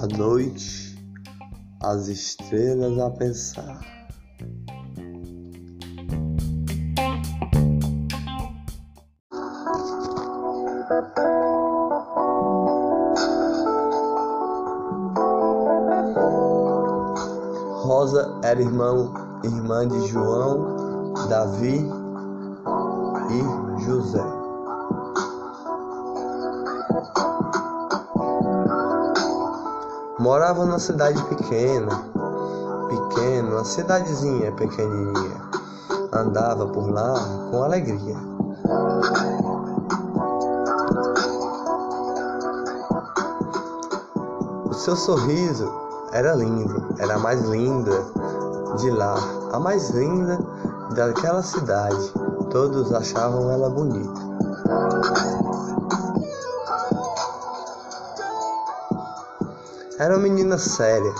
À noite, as estrelas a pensar. Rosa era irmão, irmã de João, Davi numa cidade pequena, pequena, uma cidadezinha pequenininha. Andava por lá com alegria. O seu sorriso era lindo, era a mais linda de lá, a mais linda daquela cidade. Todos achavam ela bonita. Era uma menina séria,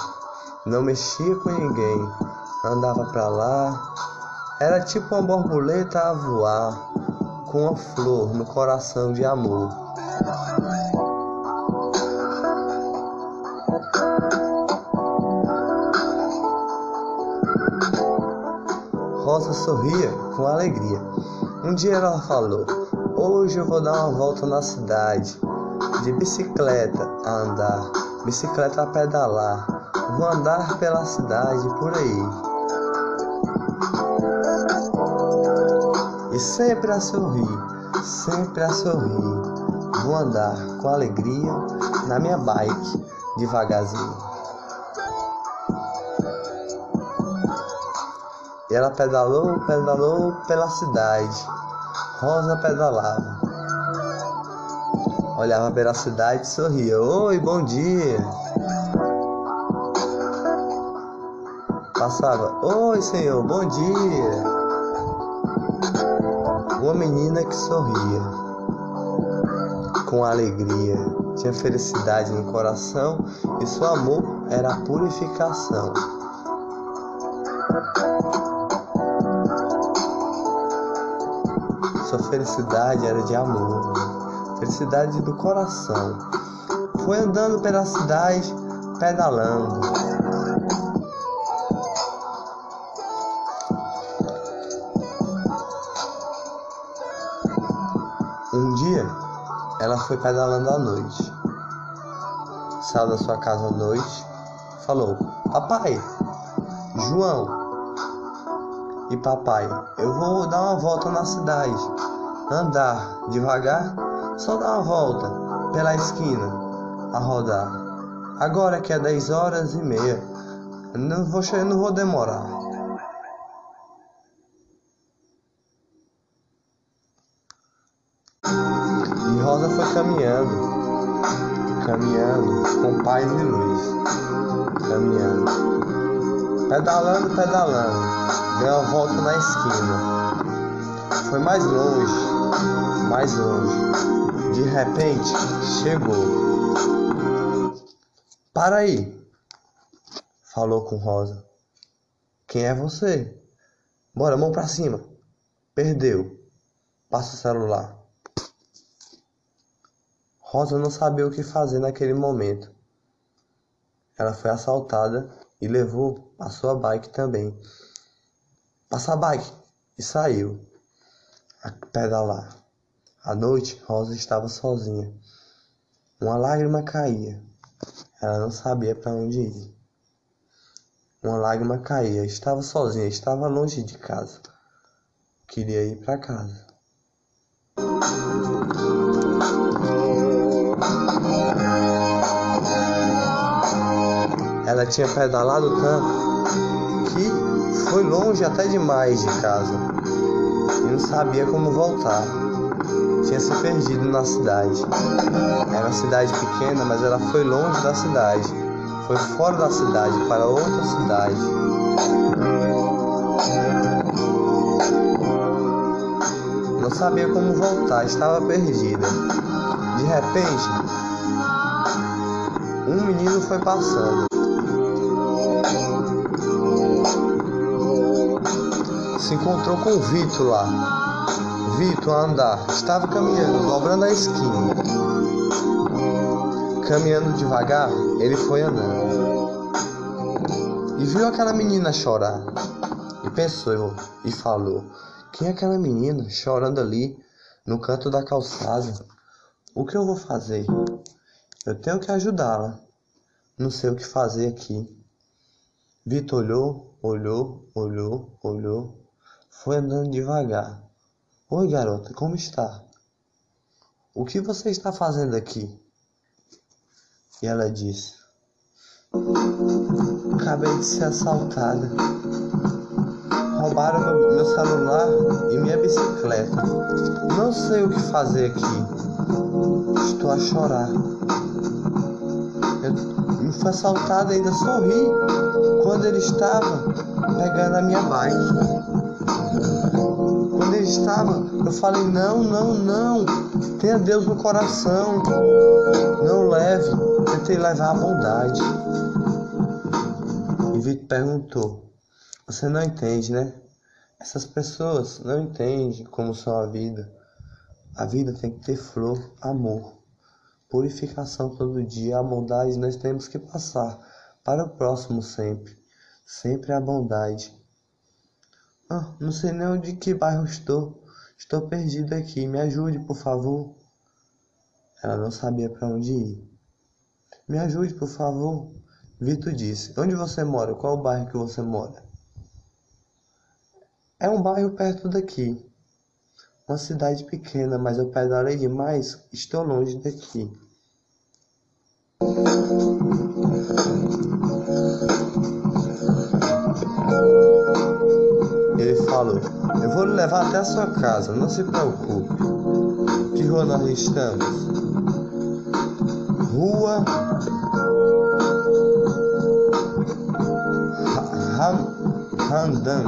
não mexia com ninguém, andava pra lá. Era tipo uma borboleta a voar, com uma flor no coração de amor. Rosa sorria com alegria. Um dia ela falou: Hoje eu vou dar uma volta na cidade, de bicicleta a andar bicicleta a pedalar, vou andar pela cidade por aí. E sempre a sorrir, sempre a sorrir, vou andar com alegria na minha bike, devagarzinho. E ela pedalou, pedalou pela cidade. Rosa pedalava olhava pela cidade e sorria. Oi, bom dia. Passava, oi senhor, bom dia. Uma menina que sorria com alegria, tinha felicidade no coração e seu amor era a purificação. Sua felicidade era de amor felicidade do coração. Foi andando pela cidade, pedalando. Um dia, ela foi pedalando à noite. Saiu da sua casa à noite, falou: Papai, João e papai, eu vou dar uma volta na cidade, andar devagar só dá uma volta pela esquina a rodar. Agora que é 10 horas e meia, não vou, não vou demorar. E Rosa foi caminhando, caminhando com paz e luz, caminhando, pedalando, pedalando, deu uma volta na esquina. Foi mais longe, mais longe. De repente, chegou. Para aí, falou com Rosa. Quem é você? Bora, mão pra cima. Perdeu. Passa o celular. Rosa não sabia o que fazer naquele momento. Ela foi assaltada e levou a sua bike também. Passa a bike e saiu a pedalar. À noite, Rosa estava sozinha. Uma lágrima caía. Ela não sabia para onde ir. Uma lágrima caía. Estava sozinha, estava longe de casa. Queria ir para casa. Ela tinha pedalado tanto que foi longe até demais de casa não sabia como voltar tinha se perdido na cidade. Era uma cidade pequena, mas ela foi longe da cidade. Foi fora da cidade, para outra cidade. Não sabia como voltar, estava perdida. De repente, um menino foi passando. Se encontrou com o Vitor lá. Vitor a andar. Estava caminhando, dobrando a esquina. Caminhando devagar, ele foi andando. E viu aquela menina chorar. E pensou e falou: Quem é aquela menina chorando ali no canto da calçada? O que eu vou fazer? Eu tenho que ajudá-la. Não sei o que fazer aqui. Vitor olhou, olhou, olhou, olhou. Foi andando devagar. Oi, garota, como está? O que você está fazendo aqui? E ela disse: Acabei de ser assaltada. Roubaram meu, celular e minha bicicleta. Não sei o que fazer aqui. Estou a chorar. Eu me fui assaltada ainda sorri quando ele estava pegando a minha bike. Quando ele estava, eu falei: Não, não, não. Tenha Deus no coração. Não leve. Tentei levar a bondade. E Vitor perguntou: Você não entende, né? Essas pessoas não entendem como são a vida. A vida tem que ter flor, amor, purificação todo dia. A bondade nós temos que passar para o próximo sempre. Sempre a bondade. Ah, não sei nem onde que bairro estou. Estou perdido aqui, me ajude, por favor. Ela não sabia para onde ir. Me ajude, por favor. Vitor disse: Onde você mora? Qual o bairro que você mora? É um bairro perto daqui. Uma cidade pequena, mas eu pedalei demais. Estou longe daqui. Falou: Eu vou levar até a sua casa, não se preocupe. Que rua nós estamos? Rua Randan.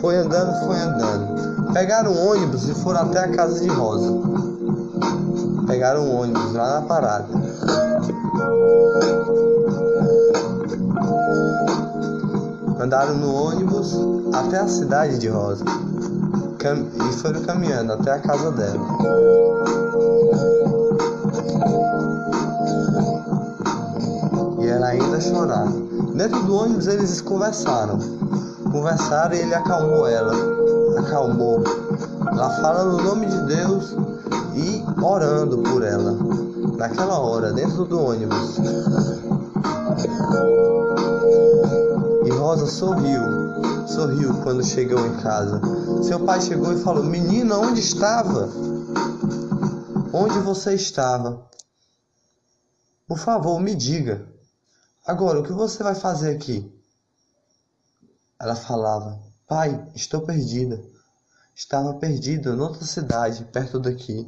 Foi andando, foi andando. Pegaram um ônibus e foram até a casa de Rosa. Pegaram um ônibus lá na parada. Andaram no ônibus até a cidade de Rosa e foram caminhando até a casa dela. E ela ainda chorava. Dentro do ônibus eles conversaram. Conversaram e ele acalmou ela. Acalmou. Lá falando o nome de Deus e orando por ela. Naquela hora, dentro do ônibus. Rosa sorriu, sorriu quando chegou em casa. Seu pai chegou e falou: Menina, onde estava? Onde você estava? Por favor, me diga. Agora, o que você vai fazer aqui? Ela falava: Pai, estou perdida. Estava perdida noutra cidade, perto daqui.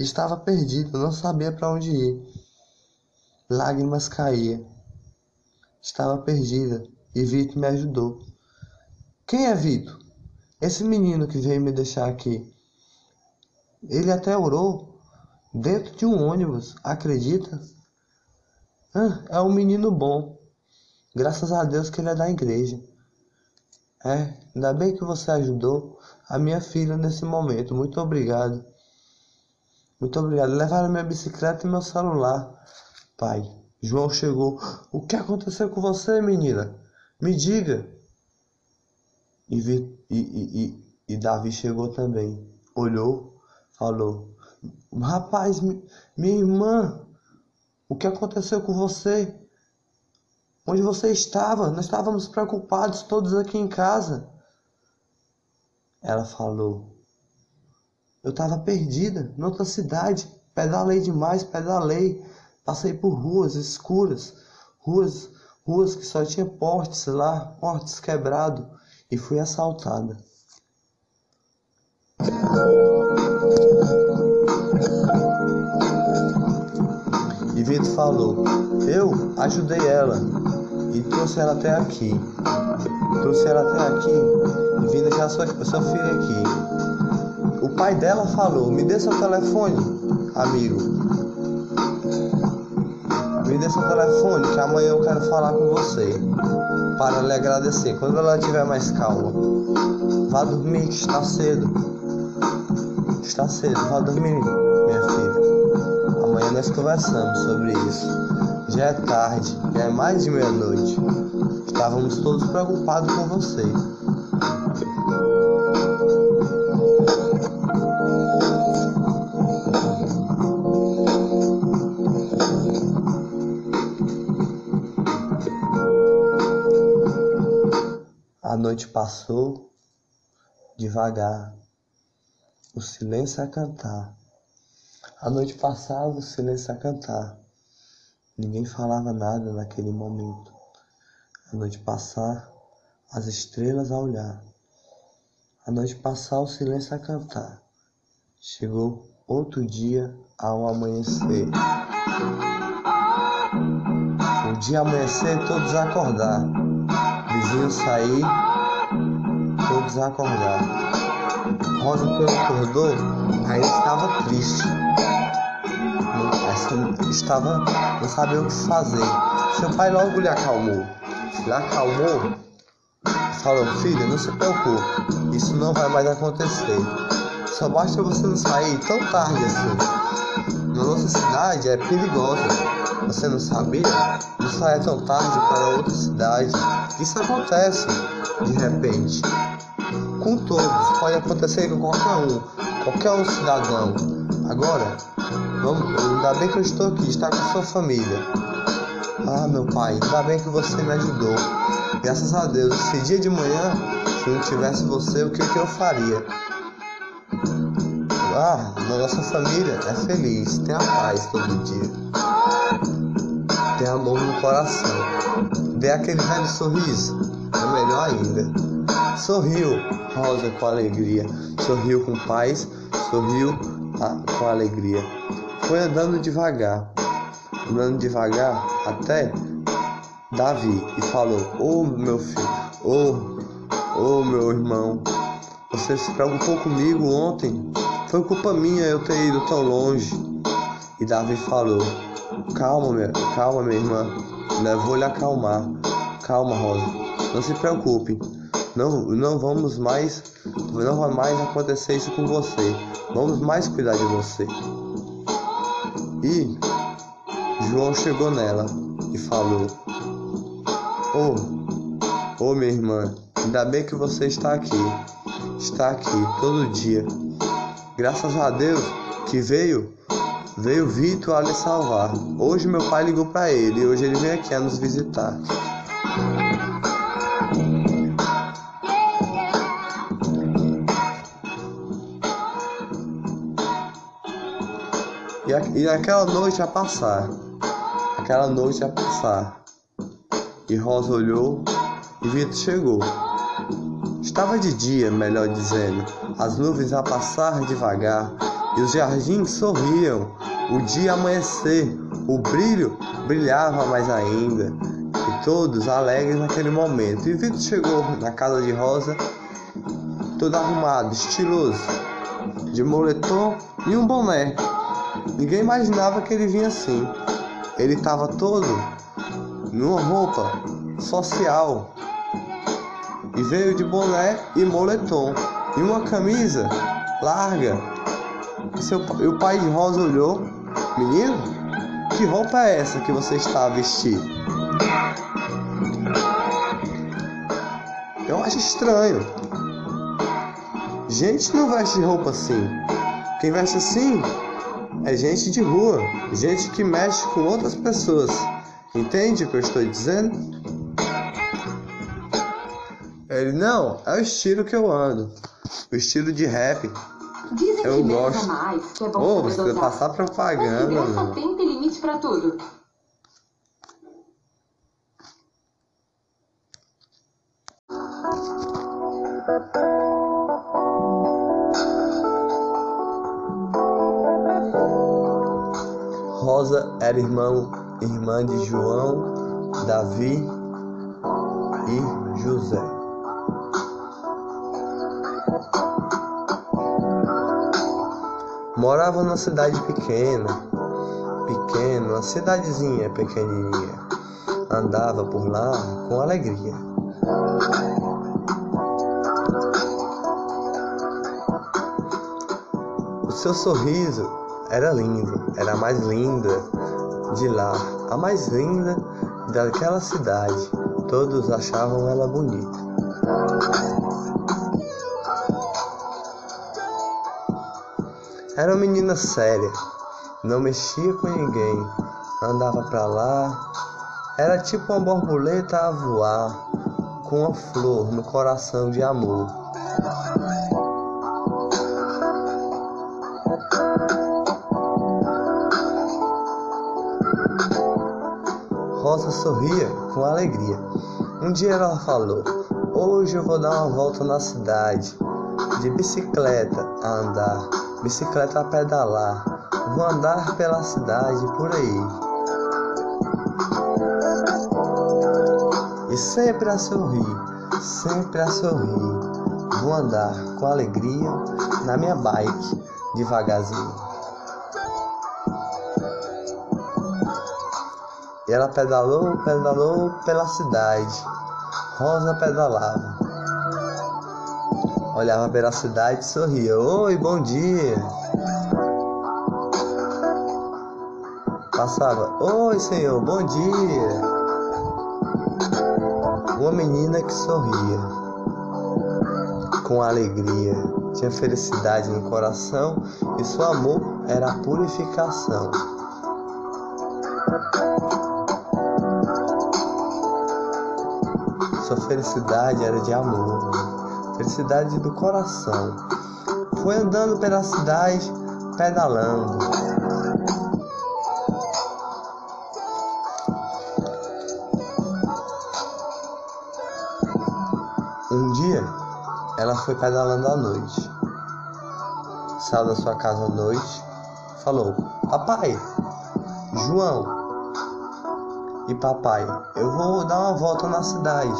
Estava perdida, não sabia para onde ir. Lágrimas caíam. Estava perdida e Vitor me ajudou. Quem é Vitor? Esse menino que veio me deixar aqui. Ele até orou dentro de um ônibus, acredita? Ah, é um menino bom. Graças a Deus que ele é da igreja. É, ainda bem que você ajudou a minha filha nesse momento. Muito obrigado. Muito obrigado. Levaram minha bicicleta e meu celular. Pai, João chegou. O que aconteceu com você, menina? Me diga. E, e, e, e Davi chegou também. Olhou, falou: Rapaz, minha irmã, o que aconteceu com você? Onde você estava? Nós estávamos preocupados todos aqui em casa. Ela falou: Eu estava perdida, noutra cidade. Pedalei demais, pedalei. Passei por ruas escuras, ruas ruas que só tinha portes lá, portes quebrados, e fui assaltada. E Vitor falou: Eu ajudei ela e trouxe ela até aqui. Trouxe ela até aqui e vim deixar sua, sua filha aqui. O pai dela falou: Me dê seu telefone, amigo. Seu telefone que amanhã eu quero falar com você. para lhe agradecer. Quando ela estiver mais calma, vá dormir que está cedo. Está cedo, vá dormir, minha filha. Amanhã nós conversamos sobre isso. Já é tarde, já é mais de meia-noite. Estávamos todos preocupados com você. A noite passou devagar, o silêncio a cantar. A noite passava, o silêncio a cantar. Ninguém falava nada naquele momento. A noite passar, as estrelas a olhar. A noite passar, o silêncio a cantar. Chegou outro dia ao amanhecer. O dia amanhecer, todos acordar. Vizinhos sair, todos acordar. Rosa, quando acordou, ainda estava triste. Não, estava, não sabia o que fazer. Seu pai logo lhe acalmou. Lhe acalmou falou, filha, não se preocupe, isso não vai mais acontecer. Só basta você não sair tão tarde assim. Na nossa cidade é perigosa. Você não sabia? Não saia tão tarde para outra cidade. Isso acontece de repente. Com todos, pode acontecer com qualquer um, qualquer um cidadão. Agora, vamos, ainda bem que eu estou aqui, está com sua família. Ah, meu pai, ainda bem que você me ajudou. Graças a Deus, esse dia de manhã, se não tivesse você, o que, que eu faria? Ah, na nossa família é feliz, tem a paz todo dia. Tem amor no coração. Vê aquele velho sorriso, é melhor ainda. Sorriu, Rosa com alegria. Sorriu com paz, sorriu com alegria. Foi andando devagar, andando devagar até Davi e falou: Ô oh, meu filho, ô, oh, ô oh, meu irmão, você se preocupou comigo ontem? Foi culpa minha eu ter ido tão longe. E Davi falou: Calma, minha, calma, minha irmã. Levou lhe acalmar. Calma, Rosa. Não se preocupe. Não, não vamos mais, não vai mais acontecer isso com você. Vamos mais cuidar de você. E João chegou nela e falou: Oh, oh minha irmã, ainda bem que você está aqui. Está aqui todo dia. Graças a Deus que veio, veio Vitor a lhe salvar. Hoje meu pai ligou para ele e hoje ele vem aqui a nos visitar. E, e aquela noite a passar, aquela noite a passar. E Rosa olhou e Vitor chegou. Estava de dia, melhor dizendo, as nuvens a passar devagar e os jardins sorriam. O dia amanhecer, o brilho brilhava mais ainda, e todos alegres naquele momento. E Vitor chegou na casa de Rosa, todo arrumado, estiloso, de moletom e um boné. Ninguém imaginava que ele vinha assim. Ele estava todo numa roupa social e veio de boné e moletom e uma camisa larga. E, seu, e o pai de Rosa olhou: Menino, que roupa é essa que você está a vestir? Eu acho estranho. Gente não veste roupa assim. Quem veste assim é gente de rua, gente que mexe com outras pessoas. Entende o que eu estou dizendo? Ele, não, é o estilo que eu ando. O estilo de rap. Dizem eu que gosto. mais, que é bom saber você passar propaganda, Mas só tem tem limite pra tudo. Rosa era irmão, irmã de João, Davi e José. Morava numa cidade pequena, pequena, uma cidadezinha pequenininha. andava por lá com alegria. O seu sorriso era lindo, era a mais linda de lá, a mais linda daquela cidade. Todos achavam ela bonita. Era uma menina séria, não mexia com ninguém, andava pra lá. Era tipo uma borboleta a voar, com uma flor no coração de amor. Rosa sorria com alegria. Um dia ela falou: Hoje eu vou dar uma volta na cidade, de bicicleta a andar, bicicleta a pedalar. Vou andar pela cidade por aí. E sempre a sorrir, sempre a sorrir. Vou andar com alegria na minha bike, devagarzinho. E ela pedalou, pedalou pela cidade. Rosa pedalava. Olhava pela cidade e sorria. Oi, bom dia. Passava. Oi, senhor, bom dia. Uma menina que sorria. Com alegria. Tinha felicidade no coração e seu amor era a purificação. Sua felicidade era de amor, felicidade do coração. Foi andando pela cidade, pedalando. Um dia, ela foi pedalando à noite. Saiu da sua casa à noite, falou: Papai, João, e papai, eu vou dar uma volta na cidade.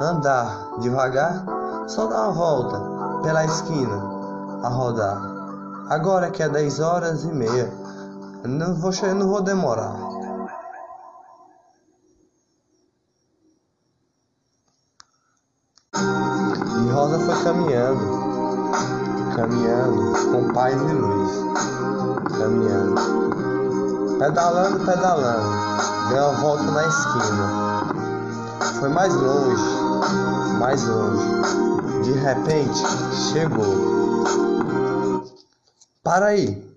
Andar devagar, só dar uma volta pela esquina a rodar. Agora que é 10 horas e meia, não vou, não vou demorar. E Rosa foi caminhando, caminhando com paz e luz, caminhando, pedalando, pedalando deu uma volta na esquina. Foi mais longe, mais longe. De repente, chegou. Para aí,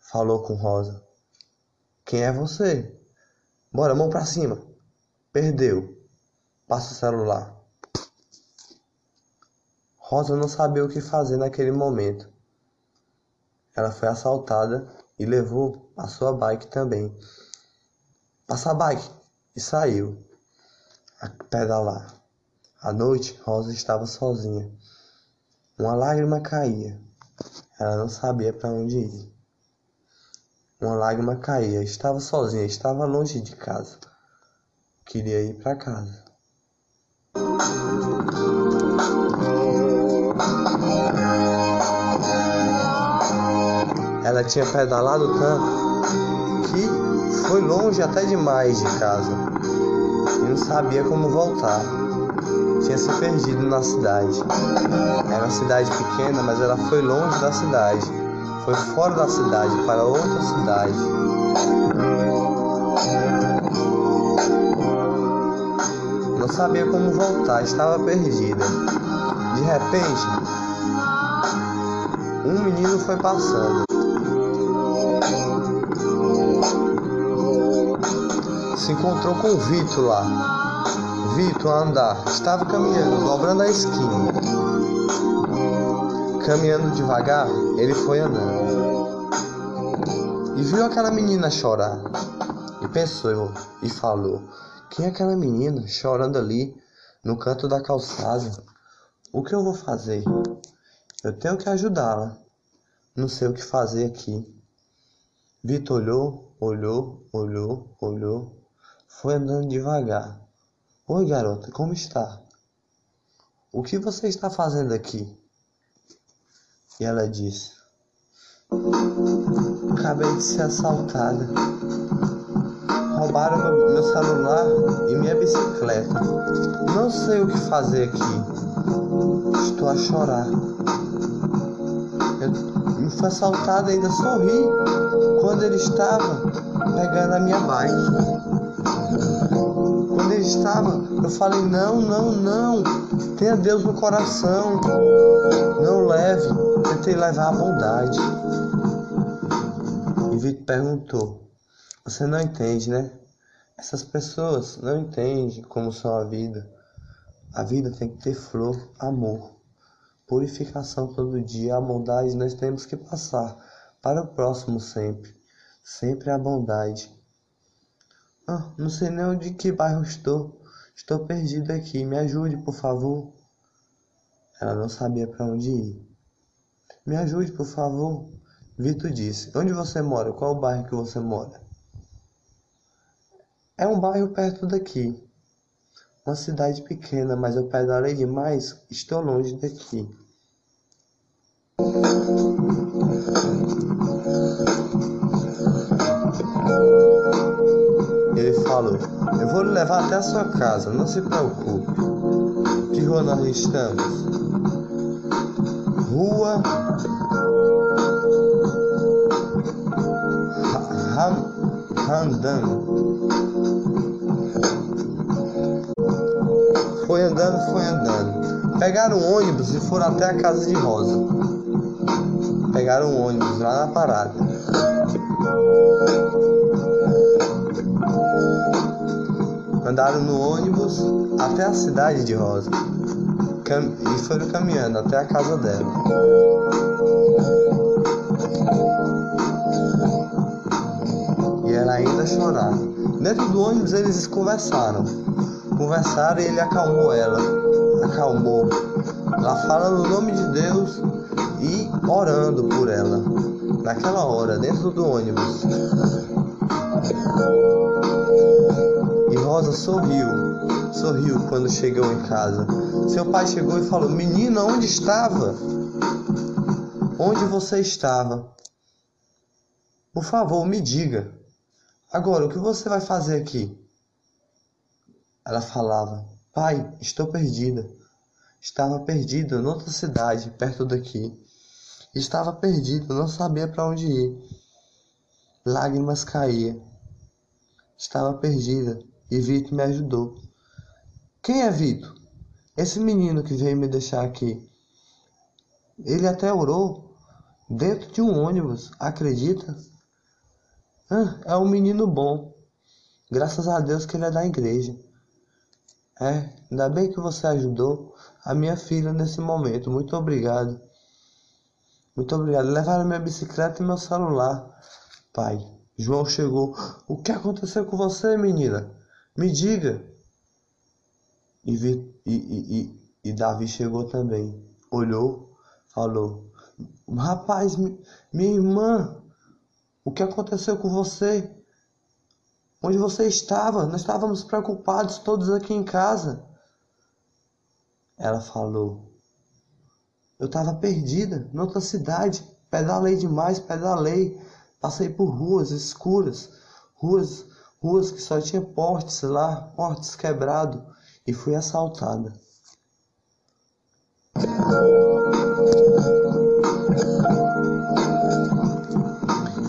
falou com Rosa. Quem é você? Bora, mão pra cima. Perdeu. Passa o celular. Rosa não sabia o que fazer naquele momento. Ela foi assaltada e levou a sua bike também. Passa a bike e saiu a pedalar. À noite, Rosa estava sozinha. Uma lágrima caía. Ela não sabia para onde ir. Uma lágrima caía. Estava sozinha, estava longe de casa. Queria ir para casa. Ela tinha pedalado tanto que foi longe até demais de casa e não sabia como voltar. Tinha se perdido na cidade. Era uma cidade pequena, mas ela foi longe da cidade. Foi fora da cidade, para outra cidade. Não sabia como voltar, estava perdida. De repente, um menino foi passando. Se encontrou com o Vitor lá. Vitor a andar. Estava caminhando, dobrando a esquina. Caminhando devagar, ele foi andando. E viu aquela menina chorar. E pensou e falou: Quem é aquela menina chorando ali no canto da calçada? O que eu vou fazer? Eu tenho que ajudá-la. Não sei o que fazer aqui. Vitor olhou, olhou, olhou, olhou. Foi andando devagar. Oi, garota, como está? O que você está fazendo aqui? E ela disse: Acabei de ser assaltada. roubaram meu, meu celular e minha bicicleta. Não sei o que fazer aqui. Estou a chorar. Eu me foi assaltado e ainda sorri quando ele estava pegando a minha bike. Ele estava, eu falei: não, não, não. Tenha Deus no coração. Não leve. Tentei levar a bondade. E Vitor perguntou: Você não entende, né? Essas pessoas não entendem como são a vida. A vida tem que ter flor, amor, purificação todo dia. A bondade nós temos que passar para o próximo sempre. Sempre a bondade. Ah, não sei nem onde que bairro estou. Estou perdido aqui. Me ajude, por favor. Ela não sabia para onde ir. Me ajude, por favor. Vitor disse: Onde você mora? Qual o bairro que você mora? É um bairro perto daqui. Uma cidade pequena, mas eu pedalei demais. Estou longe daqui. Eu vou levar até a sua casa, não se preocupe. Que rua nós estamos? Rua Randan. Foi andando, foi andando. Pegaram um ônibus e foram até a casa de Rosa. Pegaram um ônibus lá na parada. Andaram no ônibus até a cidade de Rosa. E foram caminhando até a casa dela. E ela ainda chorava. Dentro do ônibus eles conversaram. Conversaram e ele acalmou ela. Acalmou. Ela falando o nome de Deus e orando por ela. Naquela hora, dentro do ônibus. Rosa sorriu, sorriu quando chegou em casa. Seu pai chegou e falou: Menina, onde estava? Onde você estava? Por favor, me diga. Agora, o que você vai fazer aqui? Ela falava: Pai, estou perdida. Estava perdida noutra cidade, perto daqui. Estava perdida, não sabia para onde ir. Lágrimas caíam. Estava perdida e Vitor me ajudou. Quem é Vitor? Esse menino que veio me deixar aqui. Ele até orou dentro de um ônibus, acredita? Ah, é um menino bom. Graças a Deus que ele é da igreja. É, ainda bem que você ajudou a minha filha nesse momento. Muito obrigado. Muito obrigado. Levaram minha bicicleta e meu celular. Pai, João chegou. O que aconteceu com você, menina? Me diga. E, vi, e, e, e, Davi chegou também. Olhou, falou: Rapaz, minha irmã, o que aconteceu com você? Onde você estava? Nós estávamos preocupados todos aqui em casa. Ela falou: Eu estava perdida, noutra cidade. Pedalei demais, pedalei. Passei por ruas escuras, ruas, ruas que só tinha portes lá, portes quebrados, e fui assaltada.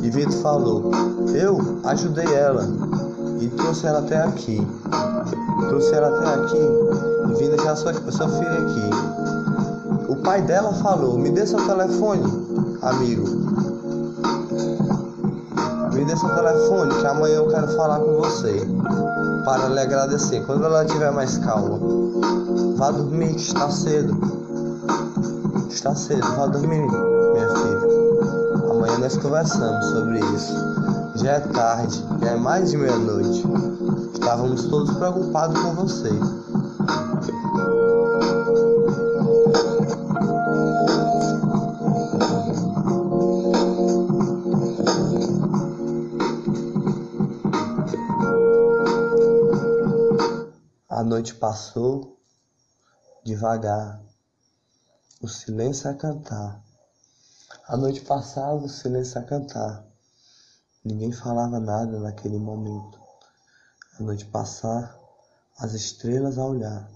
E Vitor falou: Eu ajudei ela e trouxe ela até aqui. Trouxe ela até aqui e vim deixar sua, sua filha aqui. O pai dela falou: Me dê seu telefone, amigo. Dê seu telefone que amanhã eu quero falar com você. Para lhe agradecer. Quando ela estiver mais calma, vá dormir que está cedo. Está cedo, vá dormir, minha filha. Amanhã nós conversamos sobre isso. Já é tarde, já é mais de meia-noite. Estávamos todos preocupados com você. Noite passou devagar, o silêncio a cantar. A noite passava, o silêncio a cantar. Ninguém falava nada naquele momento. A noite passar, as estrelas a olhar.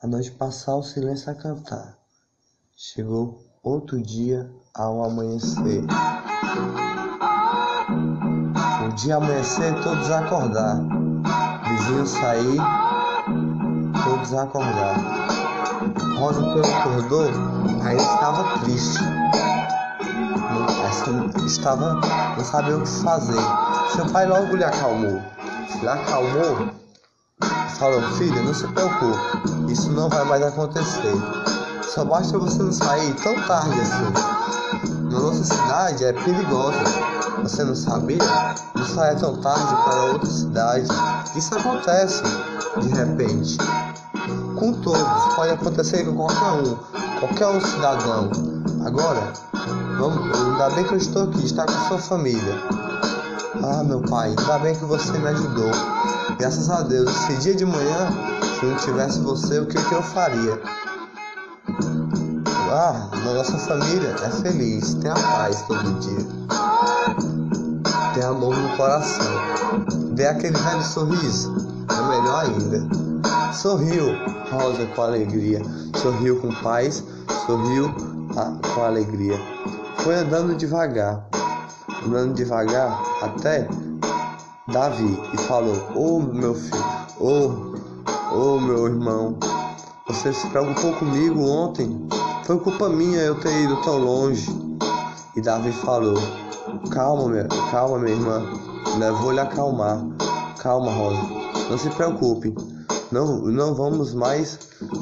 A noite passar, o silêncio a cantar. Chegou outro dia ao amanhecer. O dia amanhecer, todos acordar. Vizinhos sair, todos a acordar. Rosa, quando acordou, ainda estava triste. Estava, não sabia o que fazer. Seu pai logo lhe acalmou. Lhe acalmou falou, filha, não se preocupe, isso não vai mais acontecer. Só basta você não sair tão tarde assim. Na nossa cidade é perigosa. Você não sabia? Não saia tão tarde para outra cidade. Isso acontece de repente. Com todos, pode acontecer com qualquer um, qualquer um cidadão. Agora, vamos, ainda bem que eu estou aqui, está com sua família. Ah, meu pai, ainda bem que você me ajudou. Graças a Deus, esse dia de manhã, se não tivesse você, o que, que eu faria? Ah, nossa família é feliz, tem a paz todo dia. Tem amor no coração. Vê aquele velho sorriso, é melhor ainda. Sorriu, Rosa com alegria. Sorriu com paz, sorriu ah, com alegria. Foi andando devagar, andando devagar até Davi e falou: Ô oh, meu filho, ô, oh, oh, meu irmão, você se preocupou comigo ontem? Foi culpa minha eu ter ido tão longe. E Davi falou: Calma, minha, calma, minha irmã, vou lhe acalmar. Calma, Rosa, não se preocupe. Não, não vamos mais,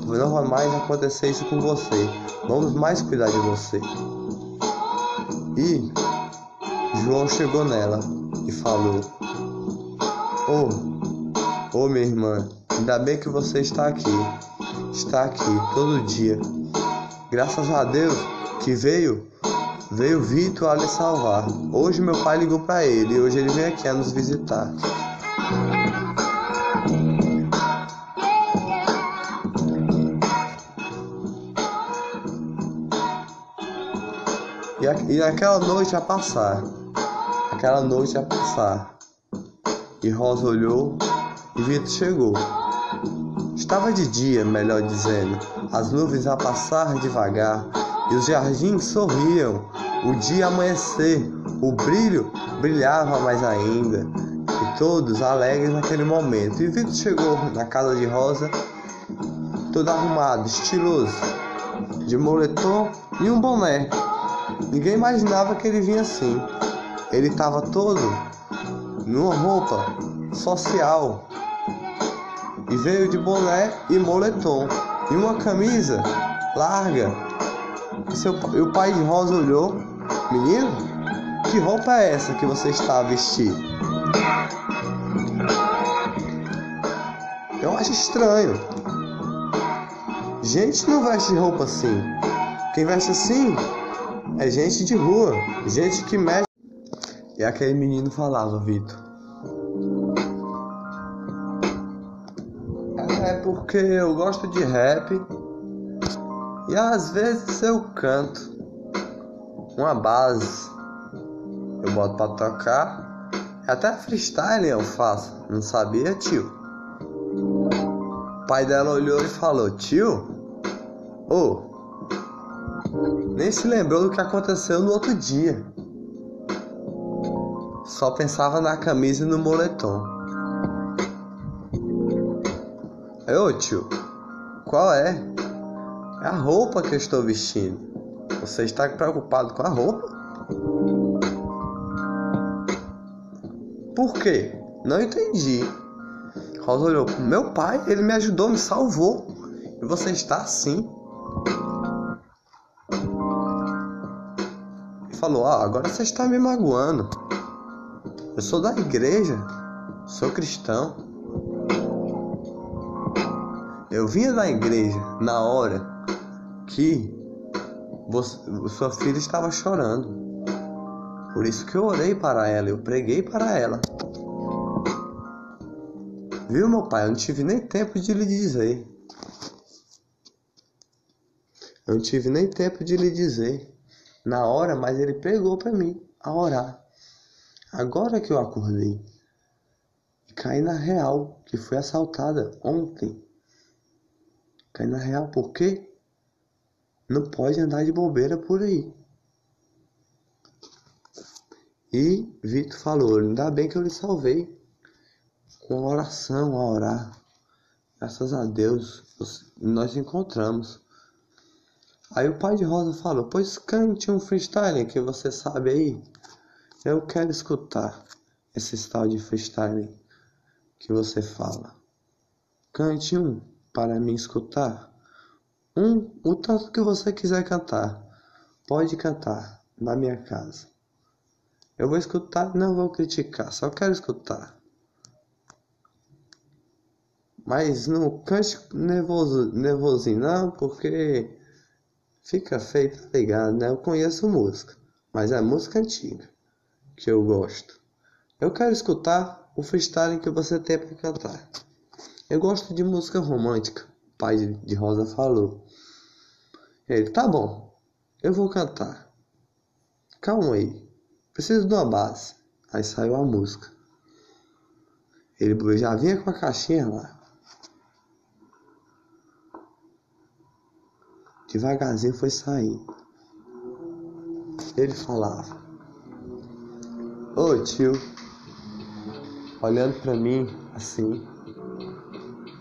não vai mais acontecer isso com você. Vamos mais cuidar de você. E João chegou nela e falou: Oh, oh minha irmã, ainda bem que você está aqui. Está aqui todo dia. Graças a Deus que veio, veio Vitor a lhe salvar. Hoje meu pai ligou para ele e hoje ele vem aqui a nos visitar. E, a, e aquela noite a passar, aquela noite a passar, e Rosa olhou e Vitor chegou. Estava de dia, melhor dizendo, as nuvens a passar devagar e os jardins sorriam. O dia amanhecer, o brilho brilhava mais ainda, e todos alegres naquele momento. E Vitor chegou na casa de Rosa, todo arrumado, estiloso, de moletom e um boné. Ninguém imaginava que ele vinha assim. Ele estava todo numa roupa social e veio de boné e moletom e uma camisa larga. E, seu, e o pai de Rosa olhou: Menino, que roupa é essa que você está a vestir? Eu acho estranho. Gente não veste roupa assim. Quem veste assim é gente de rua, gente que mexe. E aquele menino falava, Vitor. É porque eu gosto de rap e às vezes eu canto uma base. Eu boto pra tocar. Até freestyle eu faço. Não sabia, tio? O pai dela olhou e falou: Tio, ô, oh, nem se lembrou do que aconteceu no outro dia. Só pensava na camisa e no moletom. Ô tio, qual é? É a roupa que eu estou vestindo. Você está preocupado com a roupa? Por quê? Não entendi. Rosa olhou meu pai, ele me ajudou, me salvou. E você está assim. E falou: Ah, agora você está me magoando. Eu sou da igreja, sou cristão. Eu vinha da igreja na hora que você, sua filha estava chorando. Por isso que eu orei para ela, eu preguei para ela. Viu, meu pai? Eu não tive nem tempo de lhe dizer. Eu não tive nem tempo de lhe dizer na hora, mas ele pregou para mim a orar. Agora que eu acordei. Caína Real, que foi assaltada ontem. Caína Real, por quê? Não pode andar de bobeira por aí. E Vitor falou: ainda bem que eu lhe salvei. Com oração a orar. Graças a Deus nós encontramos. Aí o pai de Rosa falou: Pois cante um freestyle que você sabe aí. Eu quero escutar esse style de freestyle que você fala. Cante um para me escutar. Um, o tanto que você quiser cantar. Pode cantar na minha casa. Eu vou escutar, não vou criticar, só quero escutar. Mas não cante nervoso, nervosinho não, porque fica feio, tá ligado, né? Eu conheço música, mas é música antiga que eu gosto. Eu quero escutar o freestyle que você tem para cantar. Eu gosto de música romântica, o pai de Rosa falou. Ele, tá bom, eu vou cantar. Calma aí. Preciso de uma base. Aí saiu a música. Ele já vinha com a caixinha lá. Devagarzinho foi saindo. Ele falava: Ô tio, olhando para mim assim,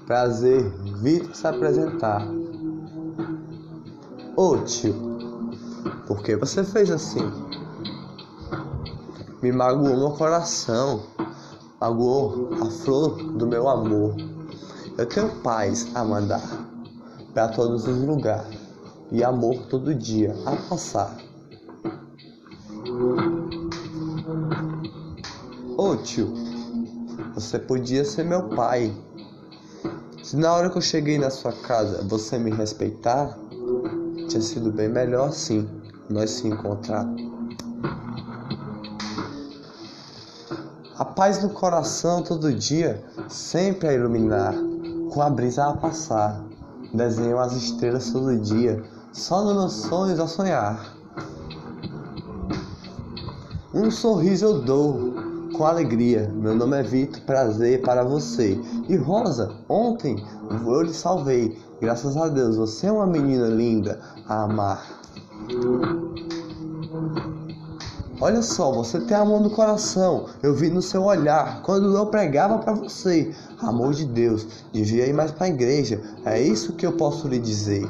prazer, Vitor se apresentar. Ô tio, por que você fez assim? me magoou meu coração, magoou a flor do meu amor. Eu tenho paz a mandar para todos os lugares e amor todo dia a passar. Ô oh, tio, você podia ser meu pai. Se na hora que eu cheguei na sua casa você me respeitar, tinha sido bem melhor assim nós se encontrar. A paz no coração todo dia, sempre a iluminar, com a brisa a passar. Desenho as estrelas todo dia, só nos meus sonhos a sonhar. Um sorriso eu dou, com alegria. Meu nome é Vitor, prazer para você. E Rosa, ontem eu lhe salvei. Graças a Deus, você é uma menina linda a amar. Olha só, você tem amor no coração. Eu vi no seu olhar quando eu pregava para você. Amor de Deus, devia ir mais para a igreja. É isso que eu posso lhe dizer.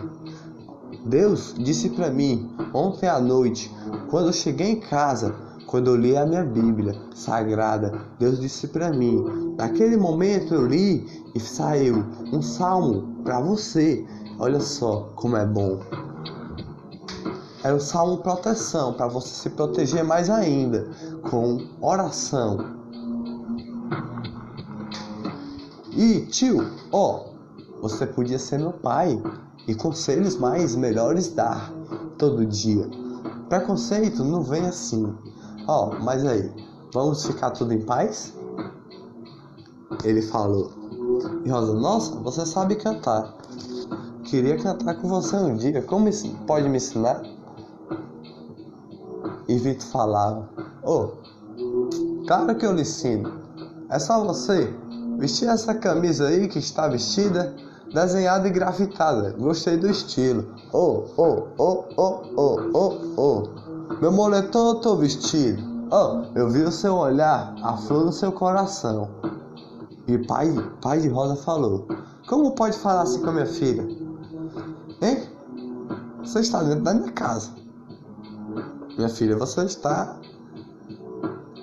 Deus disse para mim ontem à noite, quando eu cheguei em casa, quando eu li a minha Bíblia sagrada, Deus disse para mim. Naquele momento eu li e saiu um salmo para você. Olha só como é bom. Era o salmo proteção, para você se proteger mais ainda, com oração. E tio, ó, você podia ser meu pai e conselhos mais melhores dar todo dia. Preconceito não vem assim. Ó, mas aí, vamos ficar tudo em paz? Ele falou. E Rosa, nossa, você sabe cantar. Queria cantar com você um dia. Como pode me ensinar? E Vitor falava: Ô, oh, claro que eu lhe ensino. É só você vestir essa camisa aí que está vestida, desenhada e grafitada. Gostei do estilo. Oh, oh, oh, oh, oh, oh, oh. Meu moletom eu tô vestido. Oh, eu vi o seu olhar, a flor no seu coração. E pai, pai de Rosa falou: Como pode falar assim com a minha filha? Hein? Você está dentro da minha casa. Minha filha, você está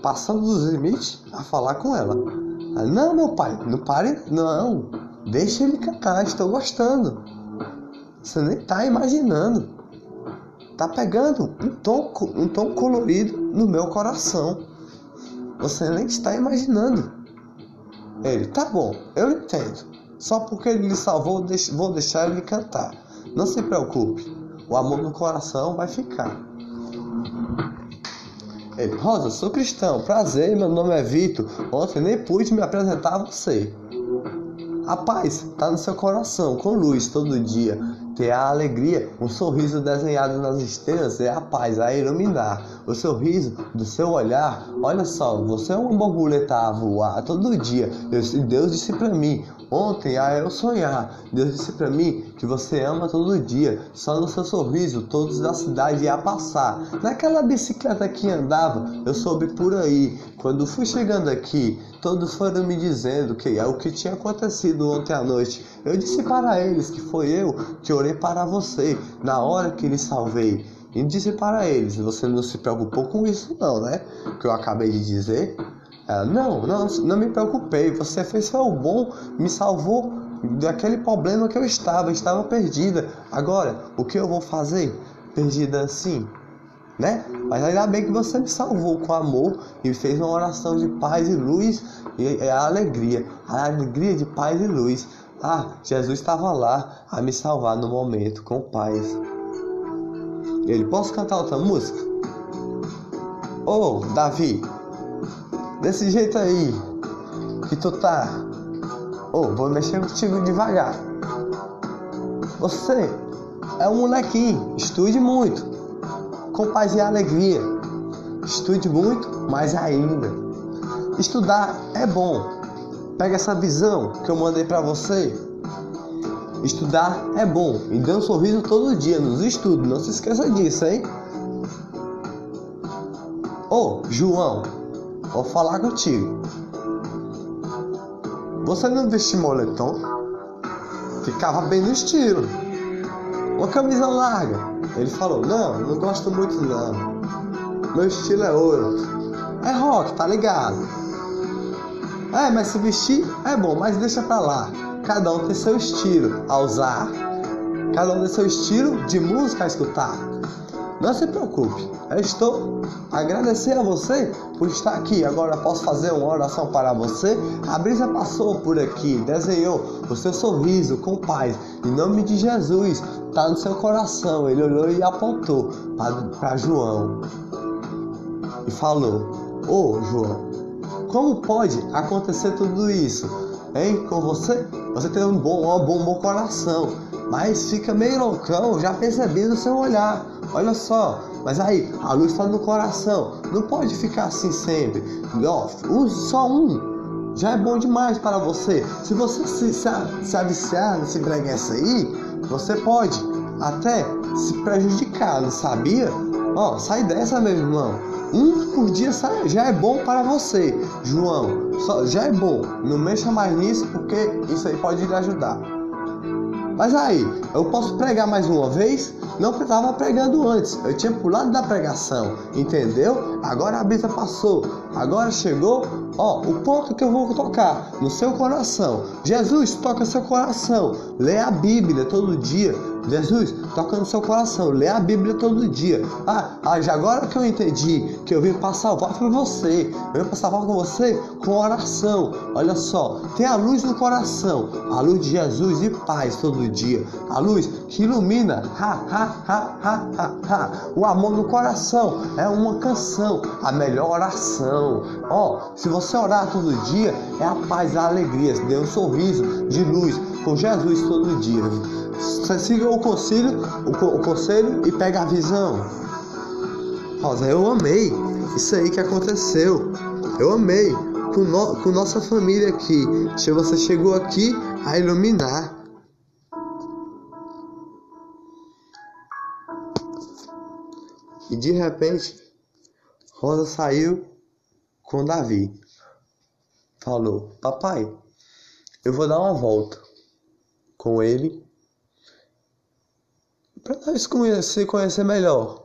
passando dos limites a falar com ela. Não, meu pai, não pare, não. Deixa ele cantar, estou gostando. Você nem está imaginando. Tá pegando um tom, um tom colorido no meu coração. Você nem está imaginando. Ele, tá bom, eu entendo. Só porque ele lhe salvou, vou deixar ele cantar. Não se preocupe, o amor no coração vai ficar. Ele, Rosa, sou cristão, prazer, meu nome é Vitor. Ontem nem pude me apresentar a você. A paz está no seu coração, com luz todo dia. ter a alegria, um sorriso desenhado nas estrelas é a paz a iluminar. O sorriso do seu olhar, olha só, você é uma borboleta a voar todo dia. Deus disse para mim, ontem a eu sonhar. Deus disse para mim que você ama todo dia. Só no seu sorriso todos da cidade iam passar. Naquela bicicleta que andava, eu soube por aí. Quando fui chegando aqui, todos foram me dizendo que é o que tinha acontecido ontem à noite. Eu disse para eles que foi eu que orei para você na hora que lhe salvei. E disse para eles: Você não se preocupou com isso, não, né? Que eu acabei de dizer. Não, não, não me preocupei. Você fez o bom, me salvou daquele problema que eu estava. Estava perdida. Agora, o que eu vou fazer? Perdida assim, né? Mas ainda bem que você me salvou com amor e fez uma oração de paz e luz e é a alegria, a alegria de paz e luz. Ah, Jesus estava lá a me salvar no momento com paz. Ele posso cantar outra música? Ô, oh, Davi, desse jeito aí que tu tá. Ô, oh, vou mexer contigo devagar. Você é um molequinho, estude muito com paz e alegria. Estude muito, mais ainda. Estudar é bom. Pega essa visão que eu mandei para você. Estudar é bom e dê um sorriso todo dia nos estudos. Não se esqueça disso, hein? Ô, João, vou falar contigo. Você não vestia moletom? Ficava bem no estilo. Uma camisa larga, ele falou: Não, não gosto muito não. Meu estilo é outro. É rock, tá ligado? É, mas se vestir é bom, mas deixa pra lá. Cada um tem seu estilo a usar. Cada um tem seu estilo de música a escutar. Não se preocupe, eu estou agradecer a você por estar aqui. Agora posso fazer uma oração para você. A brisa passou por aqui, desenhou o seu sorriso com paz. Em nome de Jesus, está no seu coração. Ele olhou e apontou para João e falou: Ô oh, João, como pode acontecer tudo isso? Hein? Com você? Você tem um bom, um bom, um bom coração, mas fica meio loucão, já percebi no seu olhar. Olha só, mas aí, a luz está no coração. Não pode ficar assim sempre. Ó, use só um. Já é bom demais para você. Se você se, se, se aviciar nesse breguense aí, você pode até se prejudicar, não sabia? Ó, sai dessa, meu irmão. Um por dia já é bom para você, João. Só, já é bom. Não mexa mais nisso porque isso aí pode lhe ajudar. Mas aí, eu posso pregar mais uma vez? Não estava pregando antes, eu tinha pulado da pregação, entendeu? Agora a brisa passou, agora chegou, ó, o ponto que eu vou tocar no seu coração. Jesus toca seu coração, lê a Bíblia todo dia, Jesus, toca no seu coração, lê a Bíblia todo dia. Ah, ah já agora que eu entendi que eu vim para salvar foi você. Eu vim para salvar com você com oração. Olha só, tem a luz no coração, a luz de Jesus e paz todo dia. A luz que ilumina. Ha, ha, ha, ha, ha, ha. O amor no coração é uma canção, a melhor oração. Ó, oh, se você orar todo dia, é a paz, a alegria, dê um sorriso de luz com Jesus todo dia. Você siga o conselho, o, o conselho e pega a visão. Rosa, eu amei isso aí que aconteceu. Eu amei com, no, com nossa família aqui. Você chegou aqui a iluminar. E de repente, Rosa saiu com Davi. Falou: Papai, eu vou dar uma volta com ele para nós conhecer, conhecer melhor.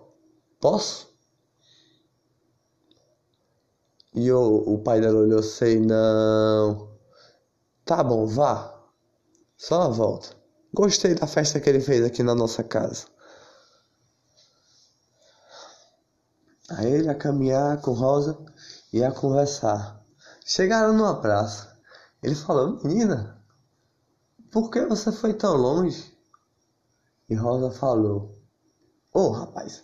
Posso? E o, o pai dela olhou assim, não. Tá bom, vá. Só uma volta. Gostei da festa que ele fez aqui na nossa casa. Aí ele ia caminhar com Rosa e ia conversar. Chegaram numa praça. Ele falou, menina, por que você foi tão longe? E Rosa falou: Ô oh, rapaz,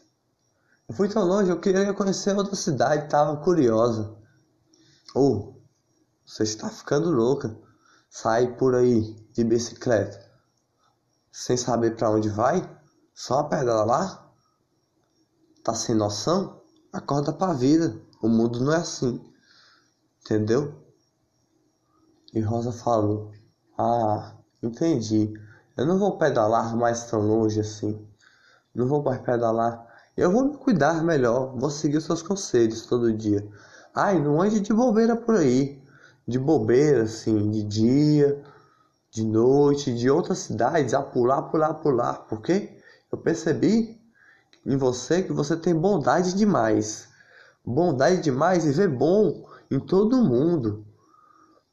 eu fui tão longe, eu queria conhecer outra cidade, tava curiosa. Ô, oh, você está ficando louca. Sai por aí de bicicleta. sem saber para onde vai? Só pedalar? Tá sem noção? Acorda pra vida. O mundo não é assim. Entendeu? E Rosa falou: Ah, entendi. Eu não vou pedalar mais tão longe assim. Não vou mais pedalar. Eu vou me cuidar melhor. Vou seguir seus conselhos todo dia. Ai, não ande de bobeira por aí. De bobeira, assim, de dia, de noite, de outras cidades, a pular, pular, pular. Por quê? Eu percebi em você que você tem bondade demais. Bondade demais e vê bom em todo mundo.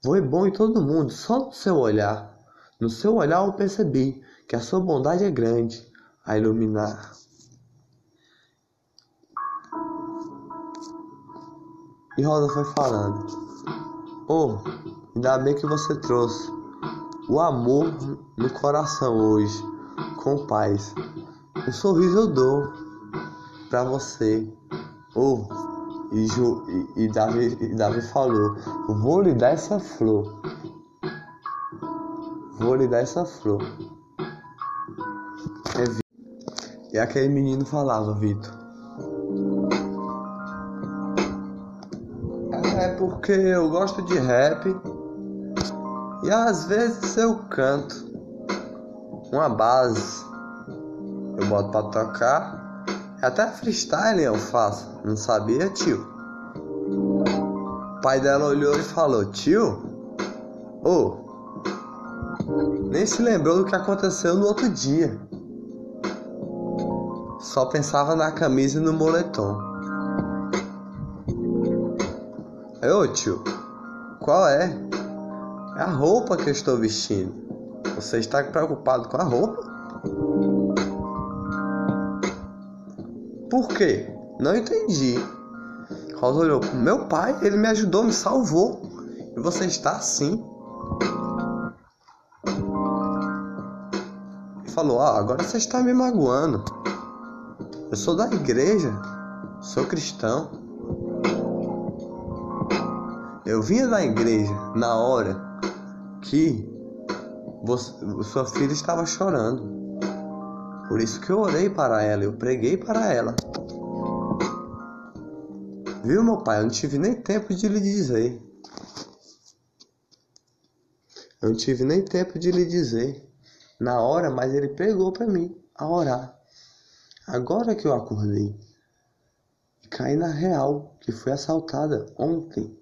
Vê bom em todo mundo, só no seu olhar. No seu olhar eu percebi que a sua bondade é grande a iluminar. E Rosa foi falando: Oh, ainda bem que você trouxe o amor no coração hoje, com paz. Um sorriso eu dou pra você. Oh, e, Ju, e, e, Davi, e Davi falou: Vou lhe dar essa flor. Vou lhe dar essa flor. É, e aquele menino falava, Vitor. É porque eu gosto de rap e às vezes eu canto uma base. Eu boto pra tocar. Até freestyle eu faço. Não sabia, tio? O pai dela olhou e falou: Tio, ô, oh, nem se lembrou do que aconteceu no outro dia. Só pensava na camisa e no moletom. Ô tio, qual é? É a roupa que eu estou vestindo. Você está preocupado com a roupa? Por quê? Não entendi. Rosa olhou meu pai, ele me ajudou, me salvou. E você está assim. Falou: Ah, agora você está me magoando. Eu sou da igreja, sou cristão. Eu vinha da igreja na hora que você, sua filha estava chorando. Por isso que eu orei para ela, eu preguei para ela. Viu, meu pai? Eu não tive nem tempo de lhe dizer. Eu não tive nem tempo de lhe dizer na hora, mas ele pregou para mim a orar. Agora que eu acordei, caí na real que fui assaltada ontem.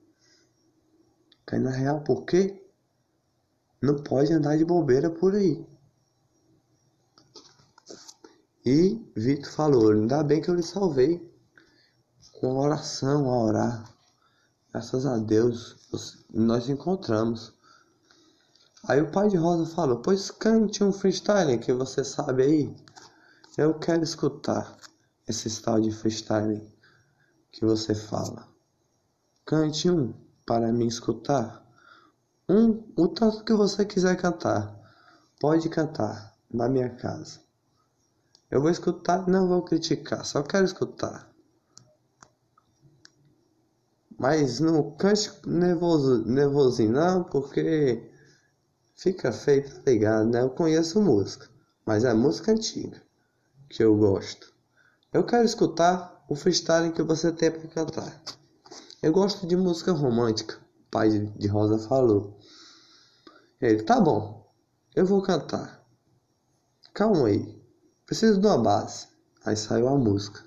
Cai na real, por quê? Não pode andar de bobeira por aí. E Vitor falou: ainda bem que eu lhe salvei. Com oração a orar. Graças a Deus nós encontramos. Aí o pai de Rosa falou: Pois cante um freestyle que você sabe aí. Eu quero escutar esse style de freestyle que você fala. Cante um para me escutar? Um, o tanto que você quiser cantar. Pode cantar na minha casa. Eu vou escutar, não vou criticar, só quero escutar. Mas não cante nervoso, nervosinho não, porque fica feio, tá ligado, né? Eu conheço música, mas é música antiga que eu gosto. Eu quero escutar o freestyle que você tem para cantar. Eu gosto de música romântica, o pai de Rosa falou. Ele, tá bom, eu vou cantar. Calma aí, preciso de uma base. Aí saiu a música.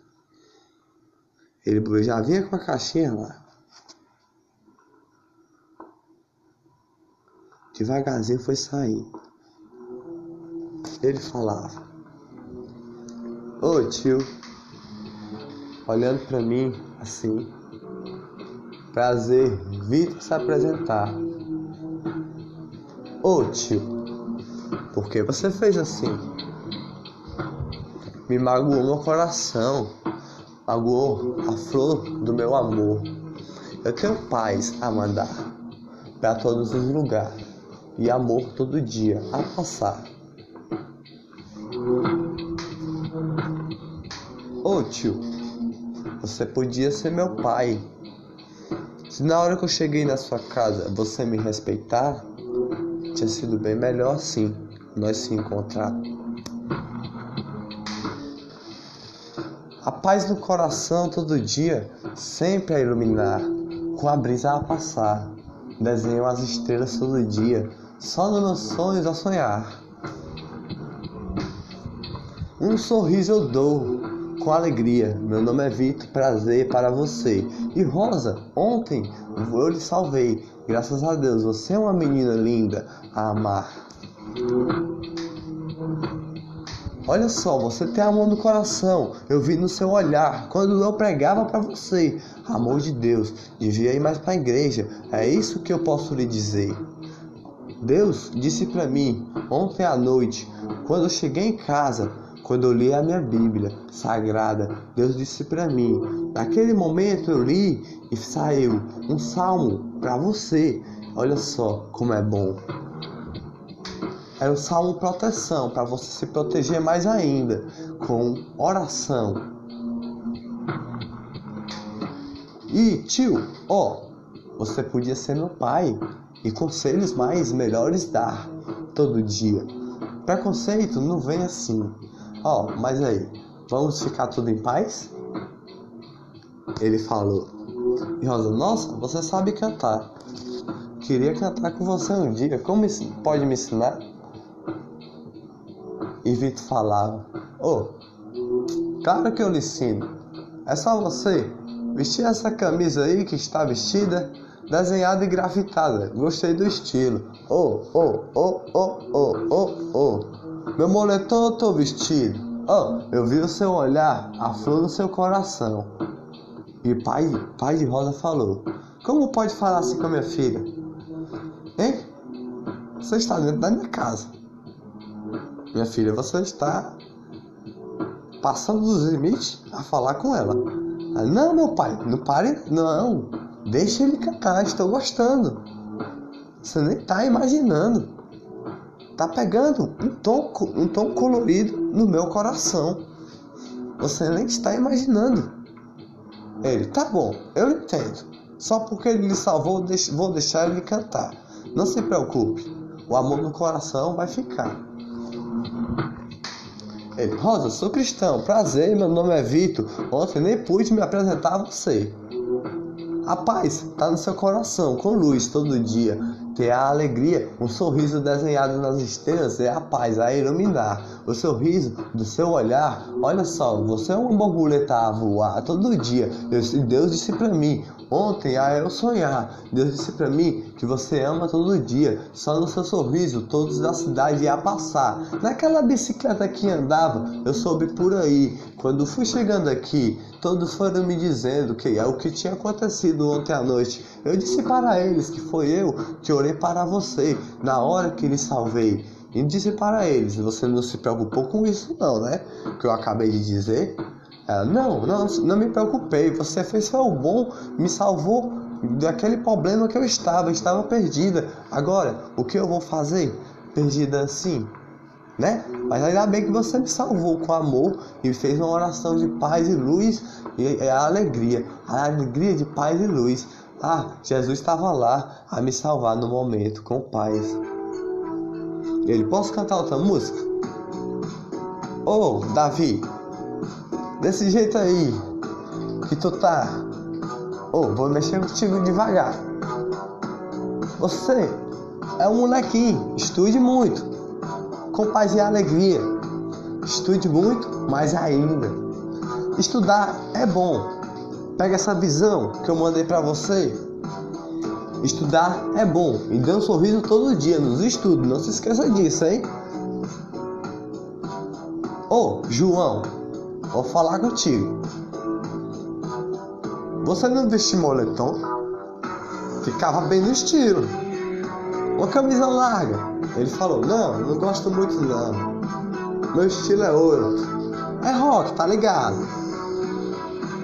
Ele já vinha com a caixinha lá. Devagarzinho foi sair. Ele falava: Ô tio, olhando pra mim assim. Prazer, Vitor se apresentar. Ô tio, por que você fez assim? Me magoou meu coração, magoou a flor do meu amor. Eu tenho paz a mandar para todos os lugares e amor todo dia a passar. Ô oh, tio, você podia ser meu pai. Se na hora que eu cheguei na sua casa você me respeitar, tinha sido bem melhor sim nós se encontrar. A paz no coração todo dia, sempre a iluminar, com a brisa a passar. Desenham as estrelas todo dia, só nos meus sonhos a sonhar. Um sorriso eu dou, com alegria. Meu nome é Vitor, prazer para você. E Rosa, ontem eu lhe salvei. Graças a Deus, você é uma menina linda a amar. Olha só, você tem amor no coração. Eu vi no seu olhar quando eu pregava para você. Amor de Deus, devia ir mais para a igreja. É isso que eu posso lhe dizer. Deus disse para mim ontem à noite, quando eu cheguei em casa, quando eu li a minha Bíblia sagrada, Deus disse para mim. Naquele momento eu li e saiu um salmo para você. Olha só como é bom. Era um salmo proteção, para você se proteger mais ainda, com oração. E tio, ó, você podia ser meu pai e conselhos mais melhores dar todo dia. Preconceito não vem assim. Ó, mas aí, vamos ficar tudo em paz? Ele falou. E Rosa, nossa, você sabe cantar. Queria cantar com você um dia. Como pode me ensinar? E Vitor falava: Oh, claro que eu lhe ensino. É só você vestir essa camisa aí que está vestida, desenhada e grafitada. Gostei do estilo. Oh, oh, oh, oh, oh, oh, oh. Meu moletom eu tô vestido. Oh, eu vi o seu olhar, a flor no seu coração. E pai, pai de Rosa falou: Como pode falar assim com a minha filha? Hein? Você está dentro da minha casa. Minha filha, você está passando dos limites a falar com ela. Não, meu pai, não pare, não. Deixa ele cantar, estou gostando. Você nem está imaginando. Tá pegando um tom, um tom colorido no meu coração. Você nem está imaginando. Ele, tá bom, eu entendo. Só porque ele lhe salvou, vou deixar ele cantar. Não se preocupe, o amor no coração vai ficar. Ele, Rosa, sou cristão, prazer, meu nome é Vitor. Ontem nem pude me apresentar a você. A paz está no seu coração, com luz todo dia. Ter a alegria, um sorriso desenhado nas estrelas é a paz, a iluminar. O sorriso do seu olhar, olha só, você é uma borboleta a voar todo dia. Deus, Deus disse para mim, ontem a eu sonhar. Deus disse para mim que você ama todo dia. Só no seu sorriso, todos da cidade iam passar. Naquela bicicleta que andava, eu soube por aí. Quando fui chegando aqui, todos foram me dizendo que é o que tinha acontecido ontem à noite. Eu disse para eles que foi eu que orei para você na hora que lhe salvei. E disse para eles: Você não se preocupou com isso, não, né? Que eu acabei de dizer. Ela, não, não, não me preocupei. Você fez o bom, me salvou daquele problema que eu estava. Eu estava perdida. Agora, o que eu vou fazer? Perdida assim, né? Mas ainda bem que você me salvou com amor e fez uma oração de paz e luz e, a alegria, a alegria de paz e luz. Ah, Jesus estava lá a me salvar no momento com paz. Ele, posso cantar outra música? Ô, oh, Davi, desse jeito aí que tu tá. Oh, vou mexer contigo devagar. Você é um molequinho, estude muito, com paz e alegria. Estude muito, mais ainda. Estudar é bom. Pega essa visão que eu mandei para você Estudar é bom e dê um sorriso todo dia nos estudos, não se esqueça disso, hein? Ô, João, vou falar contigo. Você não vestia moletom? Ficava bem no estilo. Uma camisa larga. Ele falou: Não, não gosto muito não. Meu estilo é outro. É rock, tá ligado?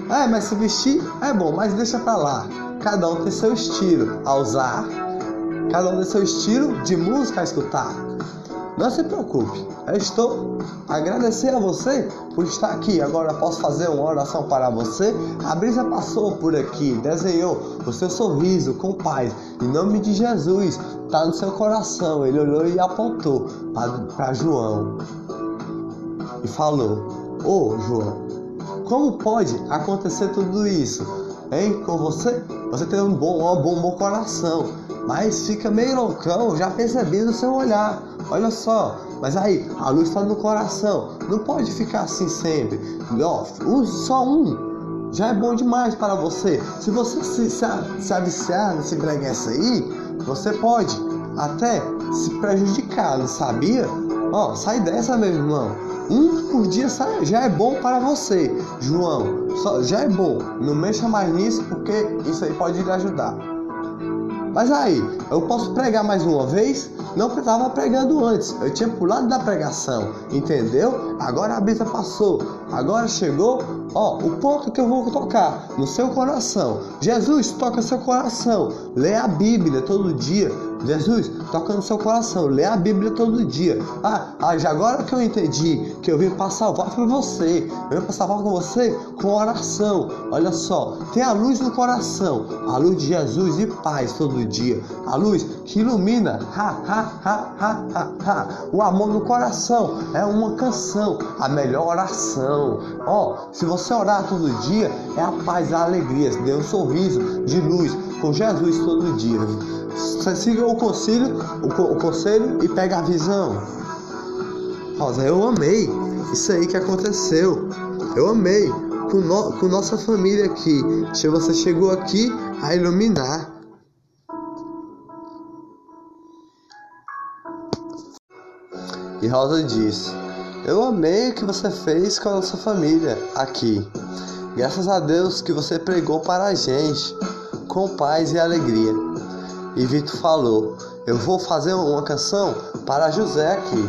É, mas se vestir é bom, mas deixa pra lá. Cada um tem seu estilo a usar. Cada um tem seu estilo de música a escutar. Não se preocupe, eu estou agradecer a você por estar aqui. Agora posso fazer uma oração para você. A brisa passou por aqui, desenhou o seu sorriso com paz. Em nome de Jesus, está no seu coração. Ele olhou e apontou para João e falou: Ô oh, João, como pode acontecer tudo isso? Hein? Com você? Você tem um bom, um bom, bom coração, mas fica meio loucão, já percebi no seu olhar. Olha só, mas aí, a luz está no coração. Não pode ficar assim sempre. Ó, use só um. Já é bom demais para você. Se você se, se, se aviciar nesse breguense aí, você pode até se prejudicar, não sabia? Ó, sai dessa, meu irmão. Um por dia já é bom para você, João. Só, já é bom. Não mexa mais nisso porque isso aí pode lhe ajudar. Mas aí, eu posso pregar mais uma vez? Não estava pregando antes, eu tinha pulado da pregação, entendeu? Agora a brisa passou, agora chegou, ó, o ponto que eu vou tocar no seu coração. Jesus toca seu coração, lê a Bíblia todo dia, Jesus, toca no seu coração, lê a Bíblia todo dia. Ah, ah já agora que eu entendi que eu vim para salvar foi você. Eu vim para salvar com você com oração. Olha só, tem a luz no coração, a luz de Jesus e paz todo dia. A luz que ilumina. Ha, ha, ha, ha, ha, ha. O amor no coração é uma canção, a melhor oração. Ó, oh, se você orar todo dia, é a paz, a alegria, dê um sorriso de luz com Jesus todo dia. Você siga o conselho, o, o conselho e pega a visão. Rosa, eu amei isso aí que aconteceu. Eu amei com, no, com nossa família aqui. Você chegou aqui a iluminar. E Rosa disse: Eu amei o que você fez com a nossa família aqui. Graças a Deus que você pregou para a gente com paz e alegria. E Vitor falou: Eu vou fazer uma canção para José aqui.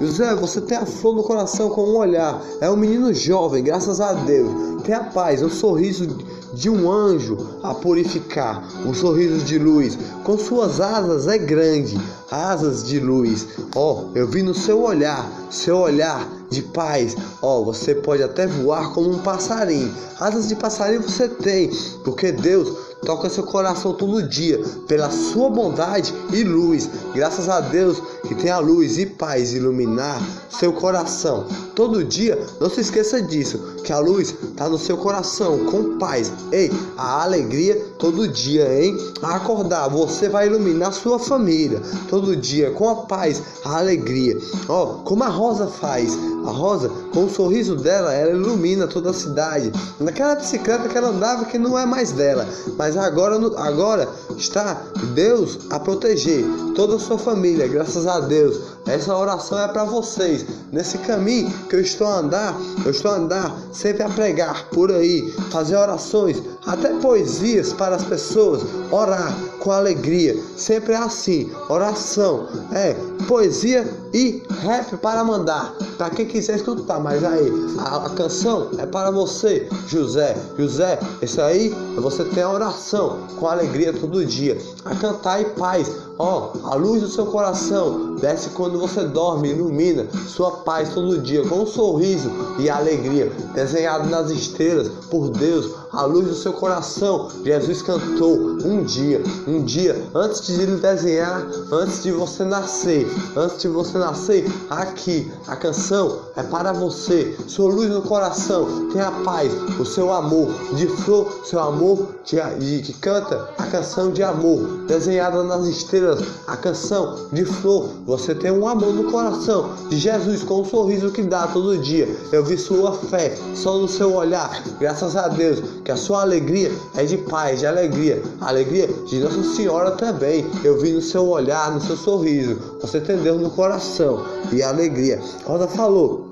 José, você tem a flor no coração com um olhar. É um menino jovem, graças a Deus. Tem a paz, o um sorriso de um anjo a purificar, um sorriso de luz. Com suas asas é grande, asas de luz. Ó, oh, eu vi no seu olhar, seu olhar de paz. Ó, oh, você pode até voar como um passarinho. Asas de passarinho você tem, porque Deus toca seu coração todo dia pela sua bondade e luz. Graças a Deus que tem a luz e paz iluminar seu coração todo dia. Não se esqueça disso, que a luz está no seu coração com paz. Ei, a alegria todo dia, hein? A acordar, você vai iluminar sua família todo dia com a paz, a alegria. Ó, como a Rosa faz. A Rosa, com o sorriso dela, ela ilumina toda a cidade. Naquela bicicleta que ela andava que não é mais dela, mas agora, agora está Deus a proteger toda a sua família, graças a Deus. Essa oração é para vocês. Nesse caminho que eu estou a andar, eu estou a andar sempre a pregar por aí, fazer orações, até poesias para as pessoas, orar com alegria. Sempre é assim, oração, é poesia e rap para mandar. Para quem quiser escutar, mas aí a, a, canção é para você, José. José, isso aí você tem a oração com alegria todo dia. A cantar e paz. Ó, oh, a luz do seu coração desce quando você dorme, ilumina sua paz todo dia com um sorriso e alegria desenhado nas estrelas por Deus a luz do seu coração. Jesus cantou um dia, um dia antes de ele desenhar, antes de você nascer, antes de você nascer, aqui a canção é para você. Sua luz no coração, tem a paz, o seu amor de flor, seu amor de, de, que canta a canção de amor, desenhada nas estrelas, a canção de flor. Você tem um amor no coração de Jesus com um sorriso que dá todo dia. Eu vi sua fé só no seu olhar, graças a Deus que a sua alegria é de paz, de alegria, alegria de Nossa Senhora também. Eu vi no seu olhar, no seu sorriso, você tem Deus no coração e alegria. Rosa falou.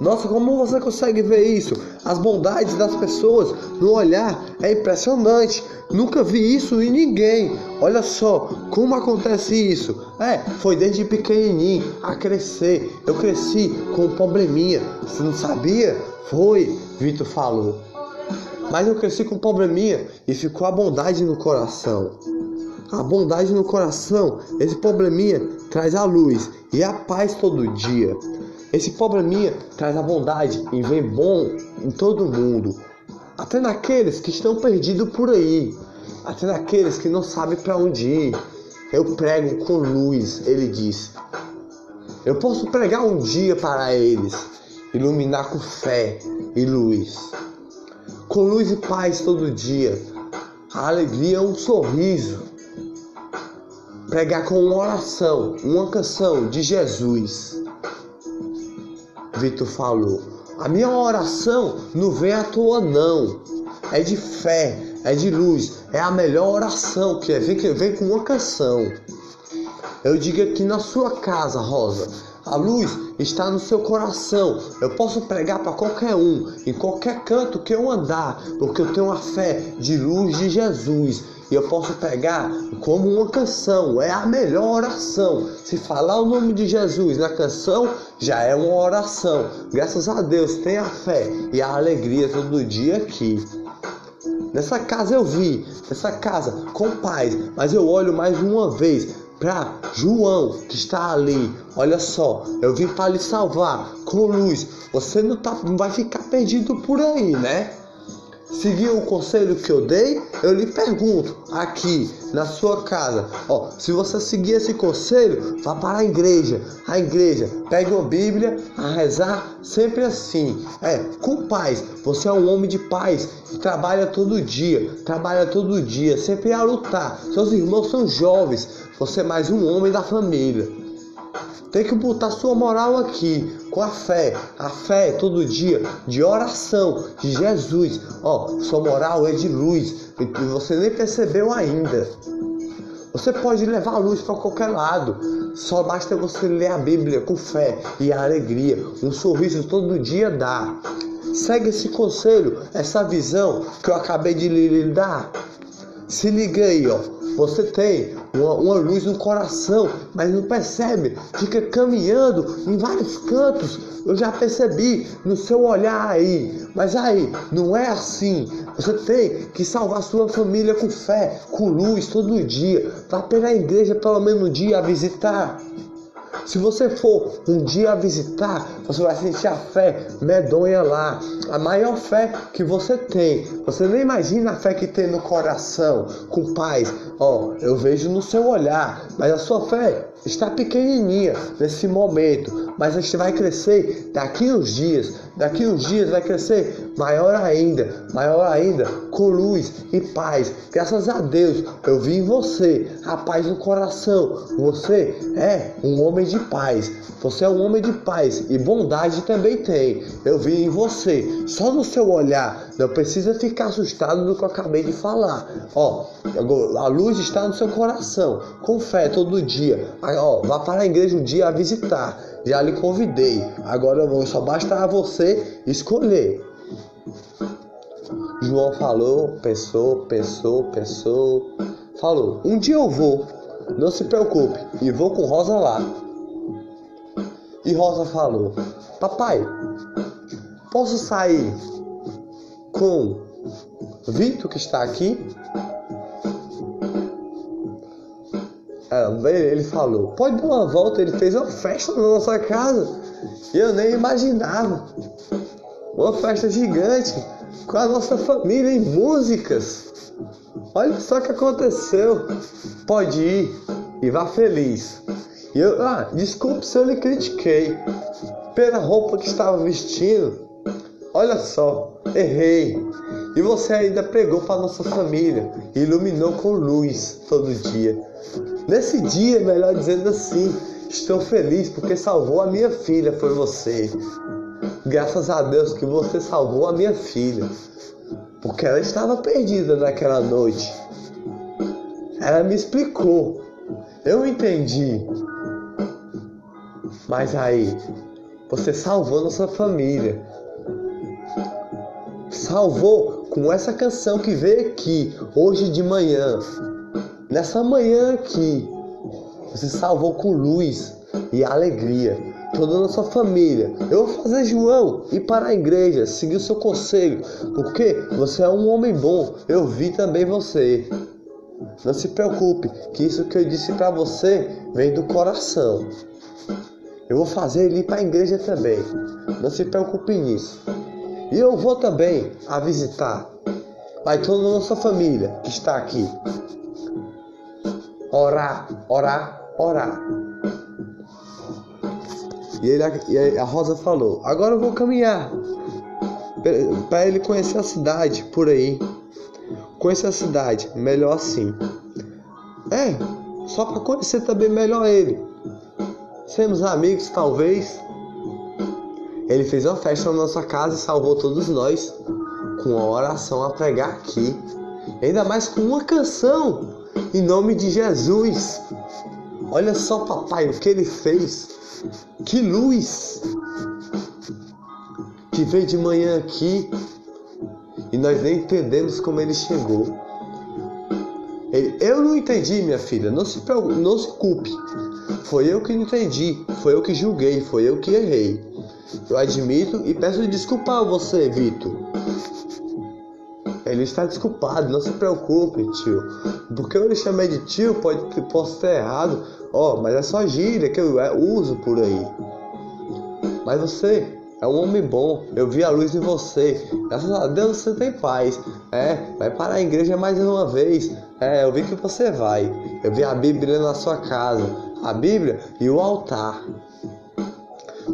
Nossa, como você consegue ver isso? As bondades das pessoas no olhar é impressionante. Nunca vi isso em ninguém. Olha só como acontece isso. É, foi desde pequenininho a crescer. Eu cresci com um probleminha. Você não sabia? Foi, Vitor falou. Mas eu cresci com um probleminha e ficou a bondade no coração. A bondade no coração, esse probleminha traz a luz e a paz todo dia. Esse probleminha traz a bondade e vem bom em todo mundo. Até naqueles que estão perdidos por aí. Até naqueles que não sabem para onde ir. Eu prego com luz, ele disse. Eu posso pregar um dia para eles, iluminar com fé, e luz. Com luz e paz todo dia. A alegria é um sorriso. Pregar com uma oração, uma canção de Jesus. Vitor falou. A minha oração não vem à toa, não. É de fé, é de luz. É a melhor oração que é. Vem, vem com uma canção. Eu digo aqui na sua casa, Rosa. A luz está no seu coração. Eu posso pregar para qualquer um, em qualquer canto que eu andar, porque eu tenho a fé de luz de Jesus. E eu posso pegar como uma canção, é a melhor oração. Se falar o nome de Jesus na canção, já é uma oração. Graças a Deus, tenha fé e a alegria todo dia aqui. Nessa casa eu vi, nessa casa com paz, mas eu olho mais uma vez para João que está ali. Olha só, eu vim para lhe salvar com luz. Você não, tá, não vai ficar perdido por aí, né? Seguiu o conselho que eu dei? Eu lhe pergunto aqui na sua casa. Ó, se você seguir esse conselho, vá para a igreja. A igreja, pegue uma Bíblia a rezar sempre assim. É, com paz. Você é um homem de paz que trabalha todo dia, trabalha todo dia, sempre a lutar. Seus irmãos são jovens, você é mais um homem da família. Tem que botar sua moral aqui, com a fé. A fé todo dia, de oração, de Jesus. Ó, sua moral é de luz. E você nem percebeu ainda. Você pode levar a luz para qualquer lado. Só basta você ler a Bíblia com fé e alegria. Um sorriso todo dia dá. Segue esse conselho, essa visão que eu acabei de lhe dar. Se liga aí, ó. Você tem uma, uma, luz no coração, mas não percebe. Fica caminhando em vários cantos. Eu já percebi no seu olhar aí. Mas aí, não é assim. Você tem que salvar sua família com fé, com luz todo dia. Vá pela igreja pelo menos um dia a visitar. Se você for um dia visitar, você vai sentir a fé medonha lá. A maior fé que você tem. Você nem imagina a fé que tem no coração, com paz. Ó, oh, eu vejo no seu olhar, mas a sua fé está pequenininha nesse momento, mas a gente vai crescer daqui uns dias. Daqui uns dias vai crescer maior ainda, maior ainda, com luz e paz. Graças a Deus, eu vi em você a paz no coração. Você é um homem de paz. Você é um homem de paz e bondade também tem. Eu vi em você, só no seu olhar. Não precisa ficar assustado do que eu acabei de falar. Ó, a luz está no seu coração, com fé todo dia ó, vá para a igreja um dia a visitar. Já lhe convidei. Agora só basta você escolher. João falou, pensou, pensou, pensou. Falou: Um dia eu vou, não se preocupe, e vou com Rosa lá. E Rosa falou: Papai, posso sair com Vitor que está aqui? Ele falou, pode dar uma volta, ele fez uma festa na nossa casa. E eu nem imaginava. Uma festa gigante com a nossa família em músicas. Olha só o que aconteceu. Pode ir e vá feliz. Eu, ah, desculpe se eu lhe critiquei pela roupa que estava vestindo. Olha só, errei. E você ainda pregou para nossa família, iluminou com luz todo dia. Nesse dia, melhor dizendo assim, estou feliz porque salvou a minha filha, foi você. Graças a Deus que você salvou a minha filha, porque ela estava perdida naquela noite. Ela me explicou, eu entendi. Mas aí, você salvou nossa família. Salvou com essa canção que veio aqui hoje de manhã. Nessa manhã aqui, você salvou com luz e alegria toda a nossa família. Eu vou fazer João ir para a igreja, seguir o seu conselho, porque você é um homem bom. Eu vi também você. Não se preocupe, que isso que eu disse para você vem do coração. Eu vou fazer ele ir para a igreja também. Não se preocupe nisso. E eu vou também a visitar. Vai toda a nossa família que está aqui orar, orar, orar. E, ele, e a Rosa falou: Agora eu vou caminhar. para ele conhecer a cidade por aí. Conhecer a cidade, melhor assim. É, só para conhecer também melhor ele. Sermos amigos, talvez. Ele fez uma festa na nossa casa e salvou todos nós com uma oração a pregar aqui. Ainda mais com uma canção em nome de Jesus. Olha só, papai, o que ele fez. Que luz que veio de manhã aqui e nós nem entendemos como ele chegou. Eu não entendi, minha filha, não se, não se culpe. Foi eu que não entendi, foi eu que julguei, foi eu que errei. Eu admito e peço desculpa a você, Vitor. Ele está desculpado, não se preocupe, tio. Porque eu lhe chamei de tio, pode que possa estar errado. Ó, oh, mas é só gíria que eu uso por aí. Mas você é um homem bom. Eu vi a luz em você. Graças a Deus você tem paz. É, vai para a igreja mais uma vez. É, eu vi que você vai. Eu vi a Bíblia na sua casa. A Bíblia e o altar.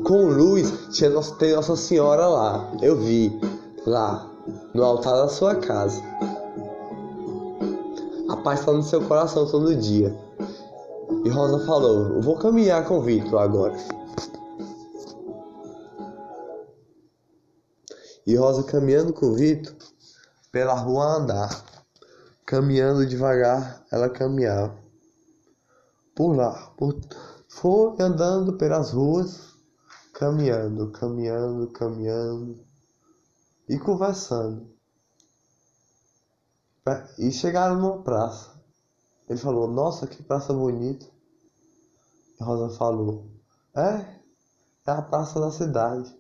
Com luz, tinha, tem Nossa Senhora lá. Eu vi. Lá no altar da sua casa. A paz está no seu coração todo dia. E Rosa falou: Eu vou caminhar com o Vitor agora. E Rosa caminhando com o Vitor pela rua andar. Caminhando devagar, ela caminhava. Por lá, por... foi andando pelas ruas, caminhando, caminhando, caminhando e conversando. E chegaram numa praça. Ele falou: Nossa, que praça bonita. E Rosa falou: É, é a praça da cidade.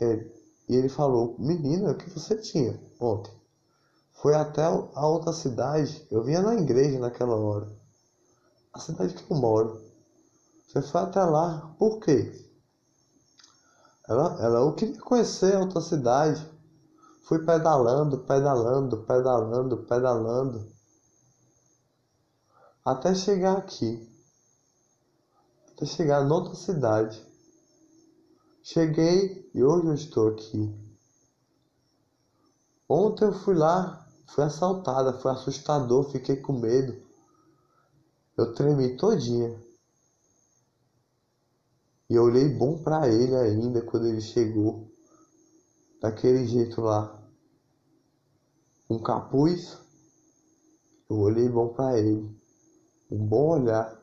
Ele, e ele falou: Menina, o que você tinha ontem? Foi até a outra cidade. Eu vinha na igreja naquela hora. A cidade que eu moro. Você foi até lá. Por quê? Ela, ela eu queria conhecer outra cidade. Fui pedalando, pedalando, pedalando, pedalando. Até chegar aqui. Até chegar noutra cidade. Cheguei e hoje eu estou aqui. Ontem eu fui lá, fui assaltada, foi assustador, fiquei com medo. Eu tremi todinha. E eu olhei bom para ele ainda quando ele chegou. Daquele jeito lá. Um capuz. Eu olhei bom para ele. Um bom olhar.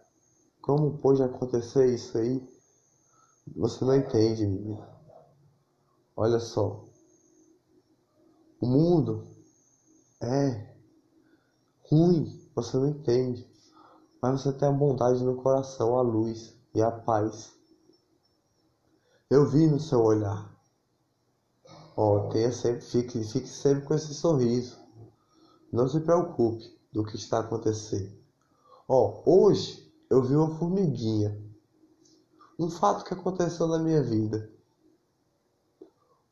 Como pôde acontecer isso aí? Você não entende, menina. Olha só. O mundo é ruim, você não entende. Mas você tem a bondade no coração, a luz e a paz. Eu vi no seu olhar. Ó, oh, tenha sempre, fique, fique sempre com esse sorriso. Não se preocupe do que está acontecendo. Ó, oh, hoje eu vi uma formiguinha. Um fato que aconteceu na minha vida.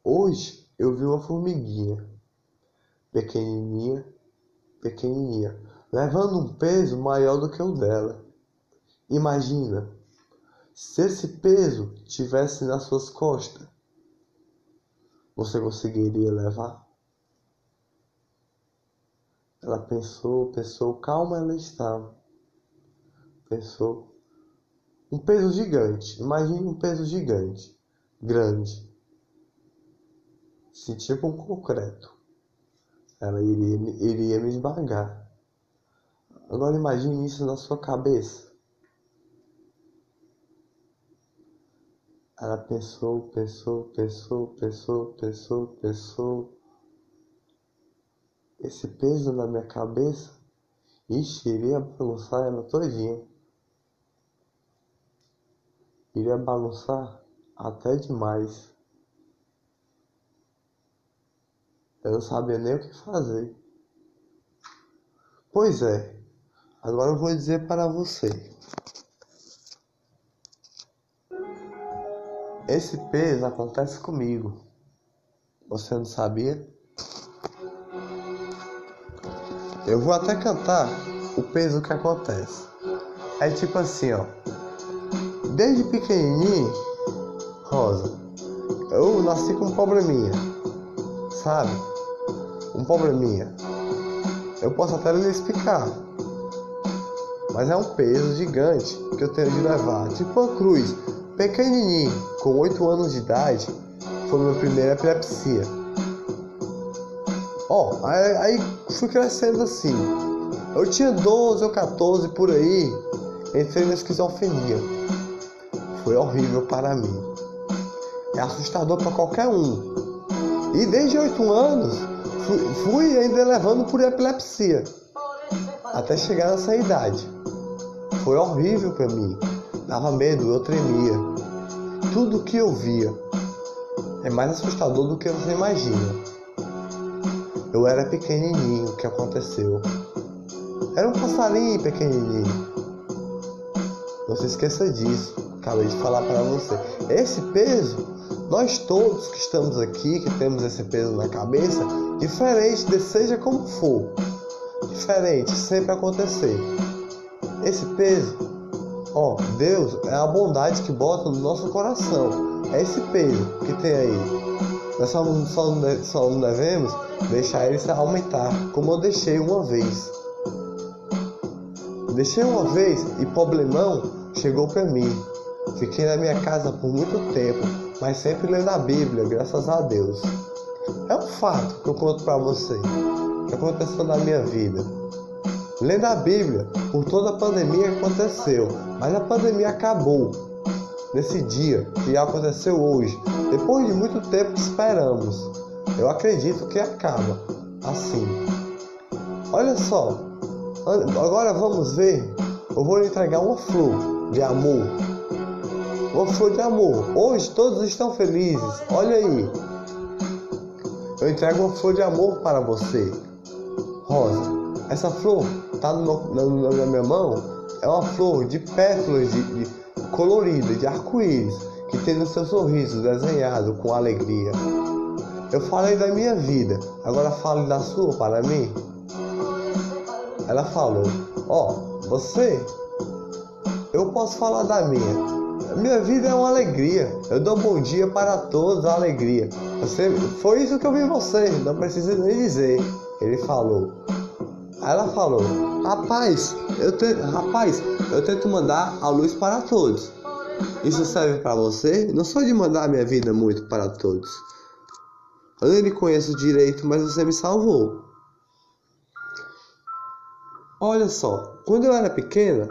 Hoje eu vi uma formiguinha. Pequenininha, pequenininha, levando um peso maior do que o dela. Imagina se esse peso tivesse nas suas costas, você conseguiria levar? Ela pensou, pensou, calma ela estava. Pensou. Um peso gigante. Imagine um peso gigante. Grande. Se tipo um concreto. Ela iria, iria me esmagar. Agora imagine isso na sua cabeça. Ela pensou, pensou, pensou, pensou, pensou, pensou. Esse peso na minha cabeça, ixi, iria bagunçar ela todinha. Iria bagunçar até demais. Eu não sabia nem o que fazer. Pois é, agora eu vou dizer para você. Esse peso acontece comigo. Você não sabia? Eu vou até cantar o peso que acontece. É tipo assim, ó. Desde pequenininho, Rosa, eu nasci com um probleminha, sabe? Um probleminha. Eu posso até lhe explicar, mas é um peso gigante que eu tenho de levar. Tipo uma cruz, pequenininho, com 8 anos de idade, foi minha primeira epilepsia. Ó, oh, aí, aí fui crescendo assim. Eu tinha 12 ou 14 por aí, entrei na esquizofrenia. Foi horrível para mim. É assustador para qualquer um. E desde 8 anos fui, fui ainda levando por epilepsia. Até chegar nessa idade. Foi horrível para mim. Dava medo, eu tremia. Tudo que eu via é mais assustador do que você imagina. Eu era pequenininho, o que aconteceu? Era um passarinho pequenininho. Não se esqueça disso. Acabei de falar para você. Esse peso, nós todos que estamos aqui, que temos esse peso na cabeça, diferente de seja como for, diferente, sempre acontecer. Esse peso, ó, Deus é a bondade que bota no nosso coração. É esse peso que tem aí. Nós só, só, só não devemos deixar ele se aumentar, como eu deixei uma vez. Deixei uma vez e problemão chegou para mim. Fiquei na minha casa por muito tempo, mas sempre lendo a Bíblia, graças a Deus. É um fato que eu conto para você, que aconteceu na minha vida. Lendo a Bíblia por toda a pandemia aconteceu, mas a pandemia acabou nesse dia que aconteceu hoje, depois de muito tempo que esperamos. Eu acredito que acaba assim. Olha só, agora vamos ver. Eu vou lhe entregar uma flor de amor. Uma flor de amor. Hoje todos estão felizes. Olha aí. Eu entrego uma flor de amor para você. Rosa. Essa flor tá no, na, na, minha mão é uma flor de pétalas de, de colorida, de arco-íris, que tem no seu sorriso desenhado com alegria. Eu falei da minha vida, agora fale da sua para mim. Ela falou: Ó, oh, você, eu posso falar da minha. Minha vida é uma alegria. Eu dou bom dia para todos, a alegria. Você, foi isso que eu vi você, não precisa nem dizer. Ele falou. Ela falou: Rapaz, eu te... rapaz, eu tento mandar a luz para todos. Isso serve para você? Não sou de mandar minha vida muito para todos. Eu nem lhe conheço direito, mas você me salvou. Olha só, quando eu era pequena,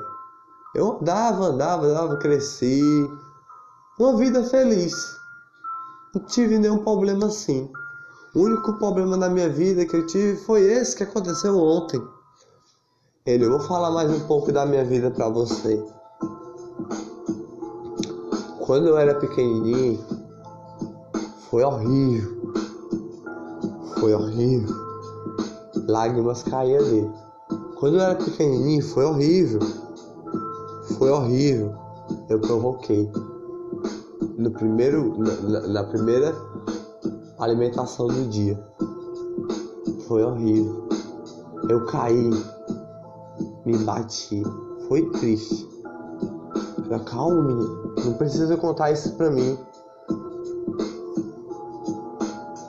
eu andava, andava, andava, cresci. Uma vida feliz. Não tive nenhum problema assim. O único problema na minha vida que eu tive foi esse que aconteceu ontem. Ele, eu vou falar mais um pouco da minha vida para você. Quando eu era pequenininho, foi horrível. Foi horrível. Lágrimas caíam dele. Quando eu era pequenininho, foi horrível. Foi horrível. Eu provoquei. No primeiro, na, na primeira alimentação do dia. Foi horrível. Eu caí, me bati. Foi triste. Falei, calma, menino. Não precisa contar isso pra mim.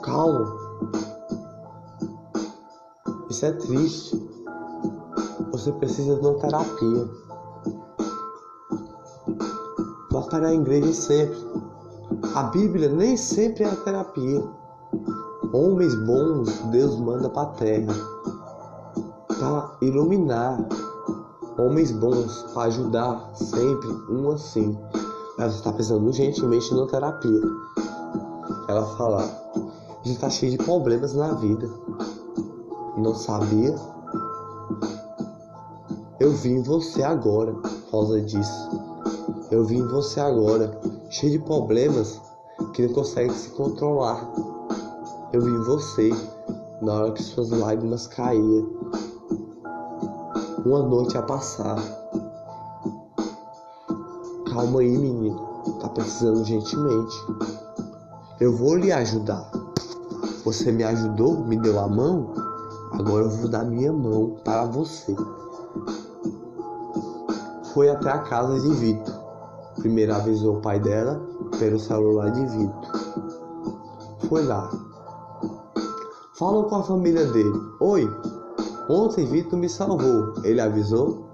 Calma. Isso é triste. Você precisa de uma terapia. Vá para a igreja sempre. A Bíblia nem sempre é a terapia. Homens bons Deus manda para a terra para iluminar. Homens bons para ajudar sempre um assim. Ela está precisando urgentemente na terapia. Ela fala: gente está cheio de problemas na vida. Não sabia? Eu vi em você agora, Rosa disse. Eu vi em você agora, cheio de problemas que não consegue se controlar. Eu vi você na hora que suas lágrimas caíam. Uma noite a passar. Calma aí, menino. Tá precisando gentilmente. Eu vou lhe ajudar. Você me ajudou, me deu a mão. Agora eu vou dar minha mão para você. Foi até a casa de Vitor. Primeiro avisou o pai dela pelo celular de Vitor. foi lá. Falou com a família dele. Oi, ontem Vitor me salvou. Ele avisou?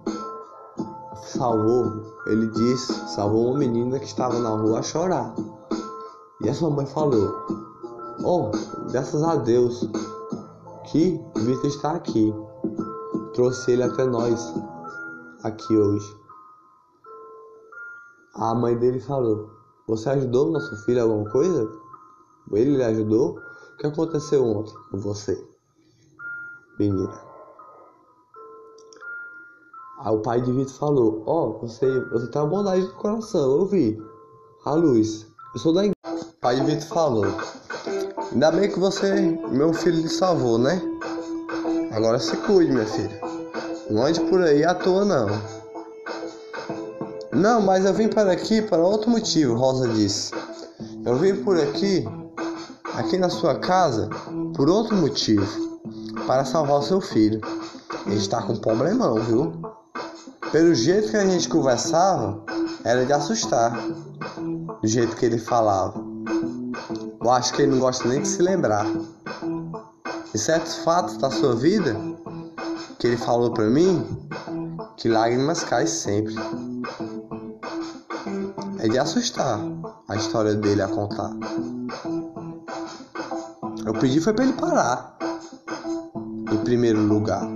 Salvou. Ele disse, salvou uma menina que estava na rua a chorar. E a sua mãe falou: Oh, graças a Deus que Vitor está aqui. Trouxe ele até nós aqui hoje. A mãe dele falou: Você ajudou nosso filho alguma coisa? Ele lhe ajudou? O que aconteceu ontem com você, menina? Aí o pai de Vitor falou: Ó, oh, você, você tem uma bondade no coração, eu vi. A luz. Eu sou da igreja. O pai de Vitor falou: Ainda bem que você, meu filho, lhe salvou, né? Agora se cuide, minha filha. Não ande por aí à toa, não. Não, mas eu vim para aqui para outro motivo, Rosa disse. Eu vim por aqui, aqui na sua casa, por outro motivo. Para salvar seu filho. Ele está com um problemão, viu? Pelo jeito que a gente conversava, era de assustar. Do jeito que ele falava. Eu acho que ele não gosta nem de se lembrar. E certos fatos da sua vida que ele falou para mim que lágrimas caem sempre. É de assustar a história dele a contar. Eu pedi foi para ele parar. Em primeiro lugar.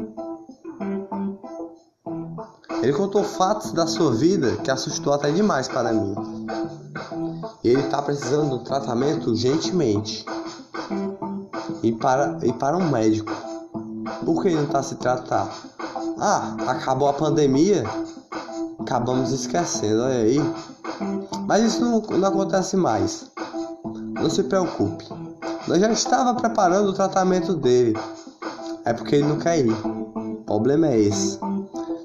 Ele contou fatos da sua vida que assustou até demais para mim. Ele está precisando de um tratamento urgentemente. E para, e para um médico. Por que ele não está se tratando? Ah, acabou a pandemia? Acabamos esquecendo, olha aí. Mas isso não, não acontece mais. Não se preocupe. Nós já estava preparando o tratamento dele. É porque ele não quer ir. O problema é esse.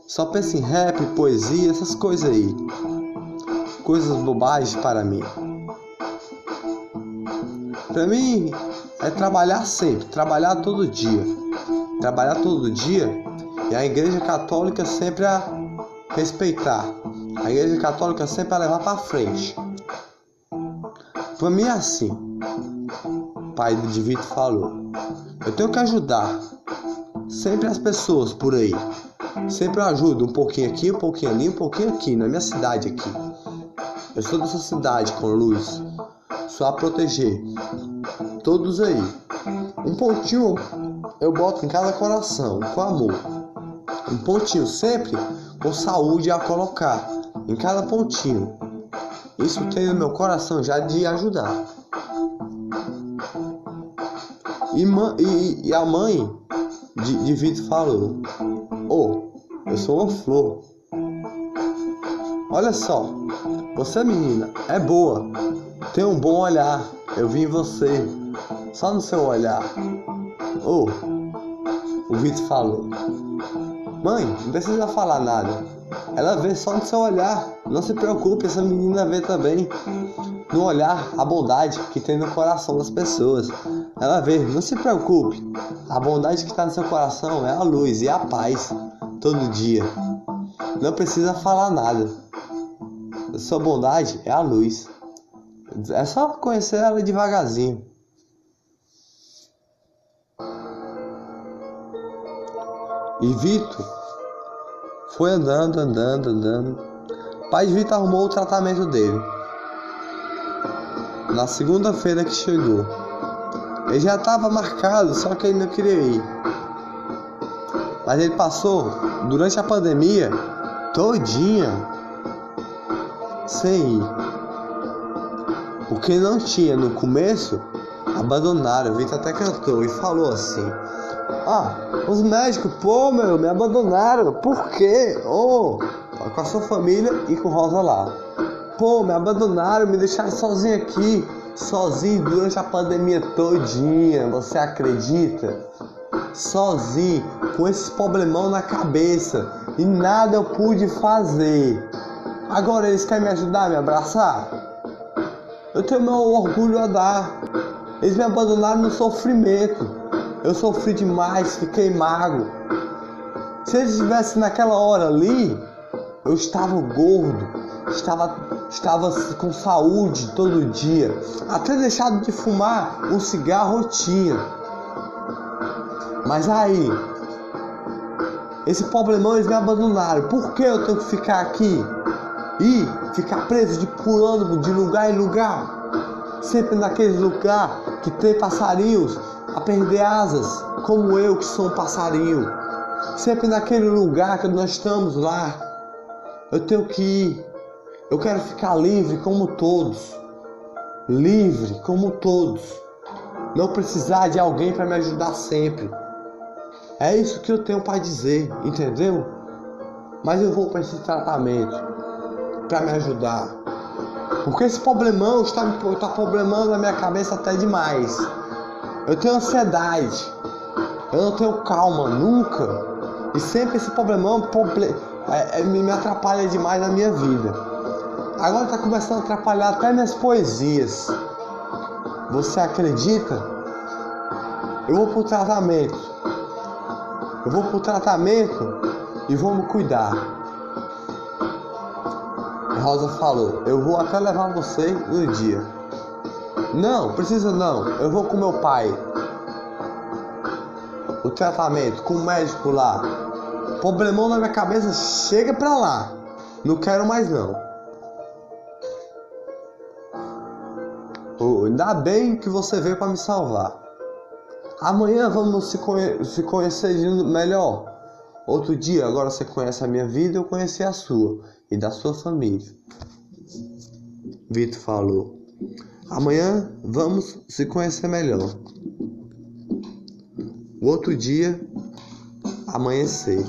Só pensa em rap, poesia, essas coisas aí. Coisas bobagens para mim. Para mim é trabalhar sempre, trabalhar todo dia. Trabalhar todo dia e a igreja católica sempre a respeitar. A igreja católica sempre a levar para frente. Para mim é assim. O pai de Vitor falou. Eu tenho que ajudar sempre as pessoas por aí. Sempre eu ajudo um pouquinho aqui, um pouquinho ali, um pouquinho aqui, na minha cidade aqui. Eu sou dessa cidade com luz. Só a proteger. Todos aí. Um pontinho eu boto em cada coração, com amor. Um pontinho sempre com saúde a colocar. Em cada pontinho. Isso tem no meu coração já de ajudar. E, e, e a mãe de, de Vitor falou: Oh, eu sou uma flor. Olha só, você menina é boa, tem um bom olhar. Eu vi em você, só no seu olhar. Oh, o Vitor falou: Mãe, não precisa falar nada. Ela vê só no seu olhar. Não se preocupe, essa menina vê também. No olhar, a bondade que tem no coração das pessoas. Ela vê, não se preocupe. A bondade que está no seu coração é a luz e a paz todo dia. Não precisa falar nada. A sua bondade é a luz. É só conhecer ela devagarzinho. E Vitor foi andando, andando, andando. Pai Vitor arrumou o tratamento dele. Na segunda-feira que chegou. Ele já estava marcado, só que ele não queria ir. Mas ele passou durante a pandemia todinha sem ir. O que não tinha no começo, abandonaram. O Vitor até cantou e falou assim: Ah, os médicos, pô, meu, me abandonaram. Por quê? Oh, com a sua família e com Rosa lá. Pô, me abandonaram, me deixaram sozinho aqui. Sozinho durante a pandemia todinha. Você acredita? Sozinho, com esse problemão na cabeça. E nada eu pude fazer. Agora eles querem me ajudar, me abraçar? Eu tenho meu orgulho a dar. Eles me abandonaram no sofrimento. Eu sofri demais, fiquei magro. Se eles estivessem naquela hora ali, eu estava gordo, estava estava com saúde todo dia, até deixado de fumar um cigarro tinha. Mas aí, esse problemão eles me abandonaram. Por que eu tenho que ficar aqui? E ficar preso de pulando de lugar em lugar? Sempre naquele lugar que tem passarinhos a perder asas, como eu que sou um passarinho. Sempre naquele lugar que nós estamos lá. Eu tenho que ir. Eu quero ficar livre como todos. Livre como todos. Não precisar de alguém para me ajudar sempre. É isso que eu tenho para dizer, entendeu? Mas eu vou para esse tratamento para me ajudar. Porque esse problemão está, está problemando na minha cabeça até demais. Eu tenho ansiedade. Eu não tenho calma nunca. E sempre esse problemão é, é, me atrapalha demais na minha vida. Agora está começando a atrapalhar até minhas poesias. Você acredita? Eu vou pro tratamento. Eu vou pro tratamento e vou me cuidar. Rosa falou, eu vou até levar você no dia. Não, precisa não. Eu vou com meu pai. O tratamento com o médico lá. Problemão na minha cabeça, chega pra lá. Não quero mais não. Oh, ainda bem que você veio para me salvar. Amanhã vamos se, conhe se conhecer melhor. Outro dia, agora você conhece a minha vida, eu conheci a sua e da sua família. Vitor falou. Amanhã vamos se conhecer melhor. O outro dia, amanhecer.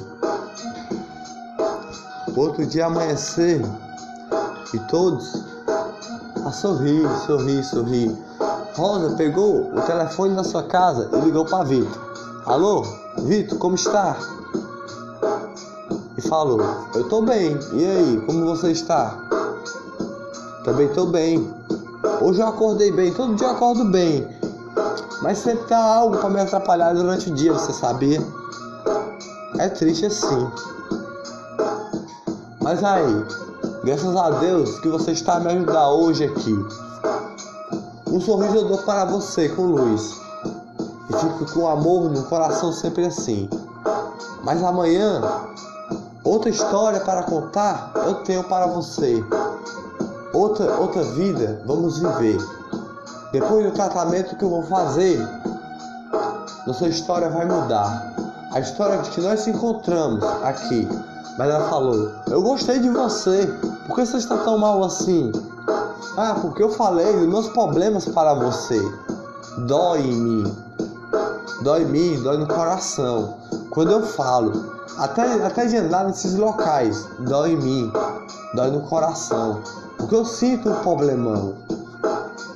O outro dia, amanhecer. E todos a sorrir, sorrir, sorrir. Rosa pegou o telefone da sua casa e ligou para Vitor. Alô, Vitor, como está? E falou: Eu tô bem. E aí, como você está? Também tô bem. Hoje eu acordei bem, todo dia eu acordo bem. Mas sempre tem algo para me atrapalhar durante o dia, você sabia? É triste assim. Mas aí, graças a Deus que você está me ajudar hoje aqui. Um sorriso eu dou para você com luz. E fico com amor no coração sempre assim. Mas amanhã, outra história para contar eu tenho para você outra, outra vida vamos viver. Depois do tratamento que eu vou fazer, nossa história vai mudar. A história de que nós se encontramos aqui. Mas ela falou: Eu gostei de você. Por que você está tão mal assim? Ah, porque eu falei dos meus problemas para você. Dói em mim. Dói em mim, dói no coração. Quando eu falo, até, até de andar nesses locais, dói em mim, dói no coração. Porque eu sinto um problemão.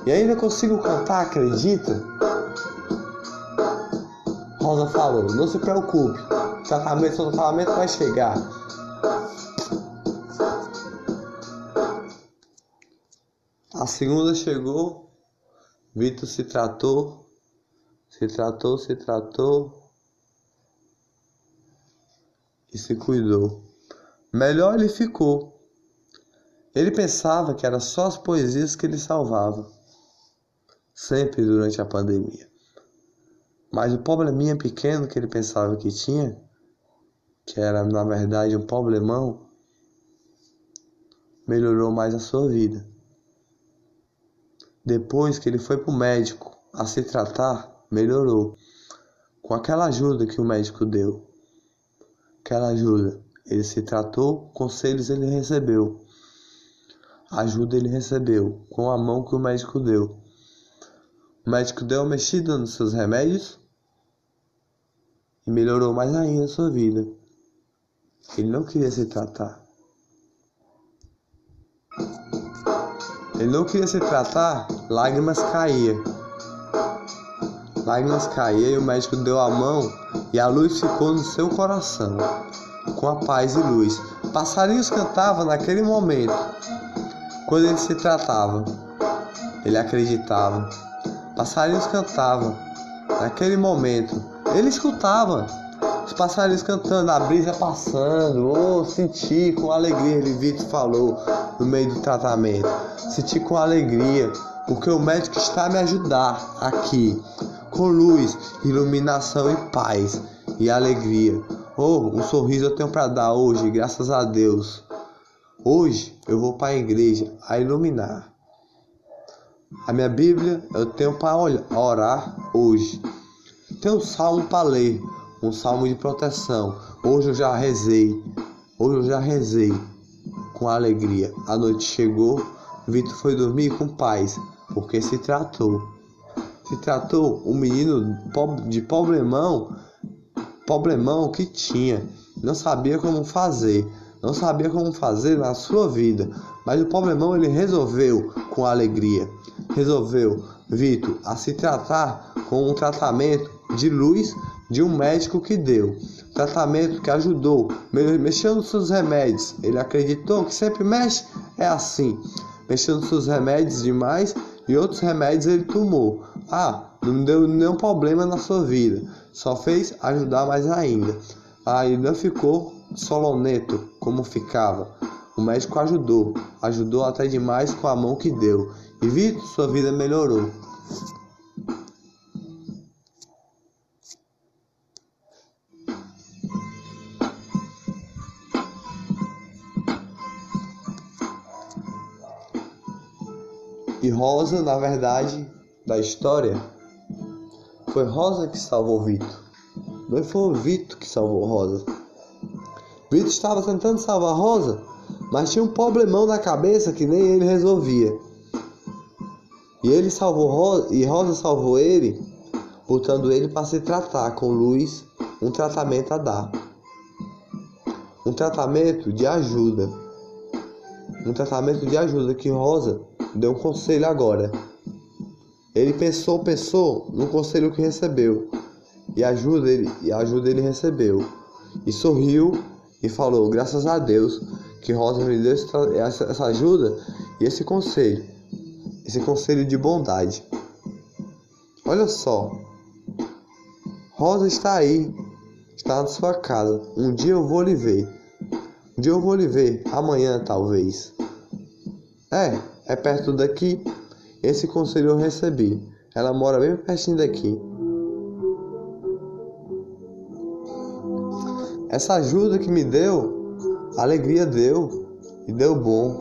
E ainda consigo cantar, acredita? Rosa falou, não se preocupe. O tratamento, tratamento vai chegar. A segunda chegou, Vitor se tratou, se tratou, se tratou e se cuidou. Melhor ele ficou. Ele pensava que era só as poesias que ele salvava, sempre durante a pandemia. Mas o probleminha pequeno que ele pensava que tinha, que era na verdade um problemão, melhorou mais a sua vida. Depois que ele foi para o médico a se tratar, melhorou. Com aquela ajuda que o médico deu. Aquela ajuda. Ele se tratou, conselhos ele recebeu ajuda ele recebeu com a mão que o médico deu. O médico deu uma mexida nos seus remédios e melhorou mais ainda a sua vida. Ele não queria se tratar. Ele não queria se tratar, lágrimas caíam. Lágrimas caíam e o médico deu a mão e a luz ficou no seu coração, com a paz e luz. Passarinhos cantavam naquele momento quando ele se tratava. Ele acreditava. Passarinhos cantavam. Naquele momento, ele escutava os passarinhos cantando, a brisa passando. Oh, senti com alegria, ele Vitor falou no meio do tratamento. Senti com alegria, porque o médico está a me ajudar aqui, com luz, iluminação e paz e alegria. Oh, um sorriso eu tenho para dar hoje, graças a Deus. Hoje eu vou para a igreja a iluminar. A minha Bíblia eu tenho para orar hoje. Tem um salmo para ler, um salmo de proteção. Hoje eu já rezei, hoje eu já rezei com alegria. A noite chegou, Vitor foi dormir com paz, porque se tratou. Se tratou um menino de problemão, problemão que tinha, não sabia como fazer, não sabia como fazer na sua vida, mas o problemão ele resolveu com alegria resolveu Vitor a se tratar com um tratamento de luz de um médico que deu. Tratamento que ajudou, mexendo seus remédios. Ele acreditou que sempre mexe, é assim. Mexendo seus remédios demais e outros remédios ele tomou. Ah, não deu nenhum problema na sua vida, só fez ajudar mais ainda. Ainda ficou soloneto como ficava. O médico ajudou, ajudou até demais com a mão que deu. E Vitor, sua vida melhorou. E Rosa, na verdade, da história, foi Rosa que salvou Vitor. Não foi o Vitor que salvou Rosa. Vitor estava tentando salvar Rosa, mas tinha um problemão na cabeça que nem ele resolvia. E ele salvou Rosa, e Rosa salvou ele, botando ele para se tratar com luz, um tratamento a dar. Um tratamento de ajuda. Um tratamento de ajuda que Rosa deu um conselho agora. Ele pensou, pensou no conselho que recebeu. E ajuda ele, e ajuda ele recebeu. E sorriu e falou: "Graças a Deus que Rosa me deu essa ajuda e esse conselho." esse conselho de bondade. Olha só, Rosa está aí, está na sua casa. Um dia eu vou lhe ver. Um dia eu vou lhe ver, amanhã talvez. É, é perto daqui. Esse conselho eu recebi. Ela mora bem pertinho daqui. Essa ajuda que me deu, alegria deu e deu bom.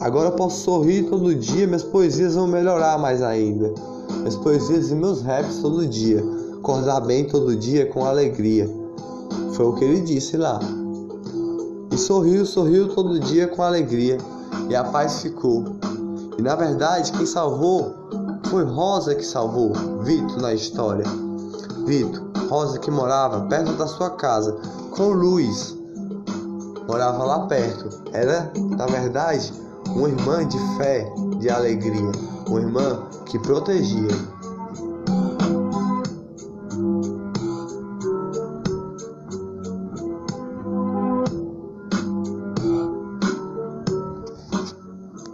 Agora posso sorrir todo dia, minhas poesias vão melhorar mais ainda. Minhas poesias e meus raps todo dia. Acordar bem todo dia com alegria. Foi o que ele disse lá. E sorriu, sorriu todo dia com alegria. E a paz ficou. E na verdade, quem salvou foi Rosa que salvou Vitor na história. Vitor, Rosa que morava perto da sua casa, com luz. Morava lá perto. Era, na verdade, uma irmã de fé, de alegria, uma irmã que protegia.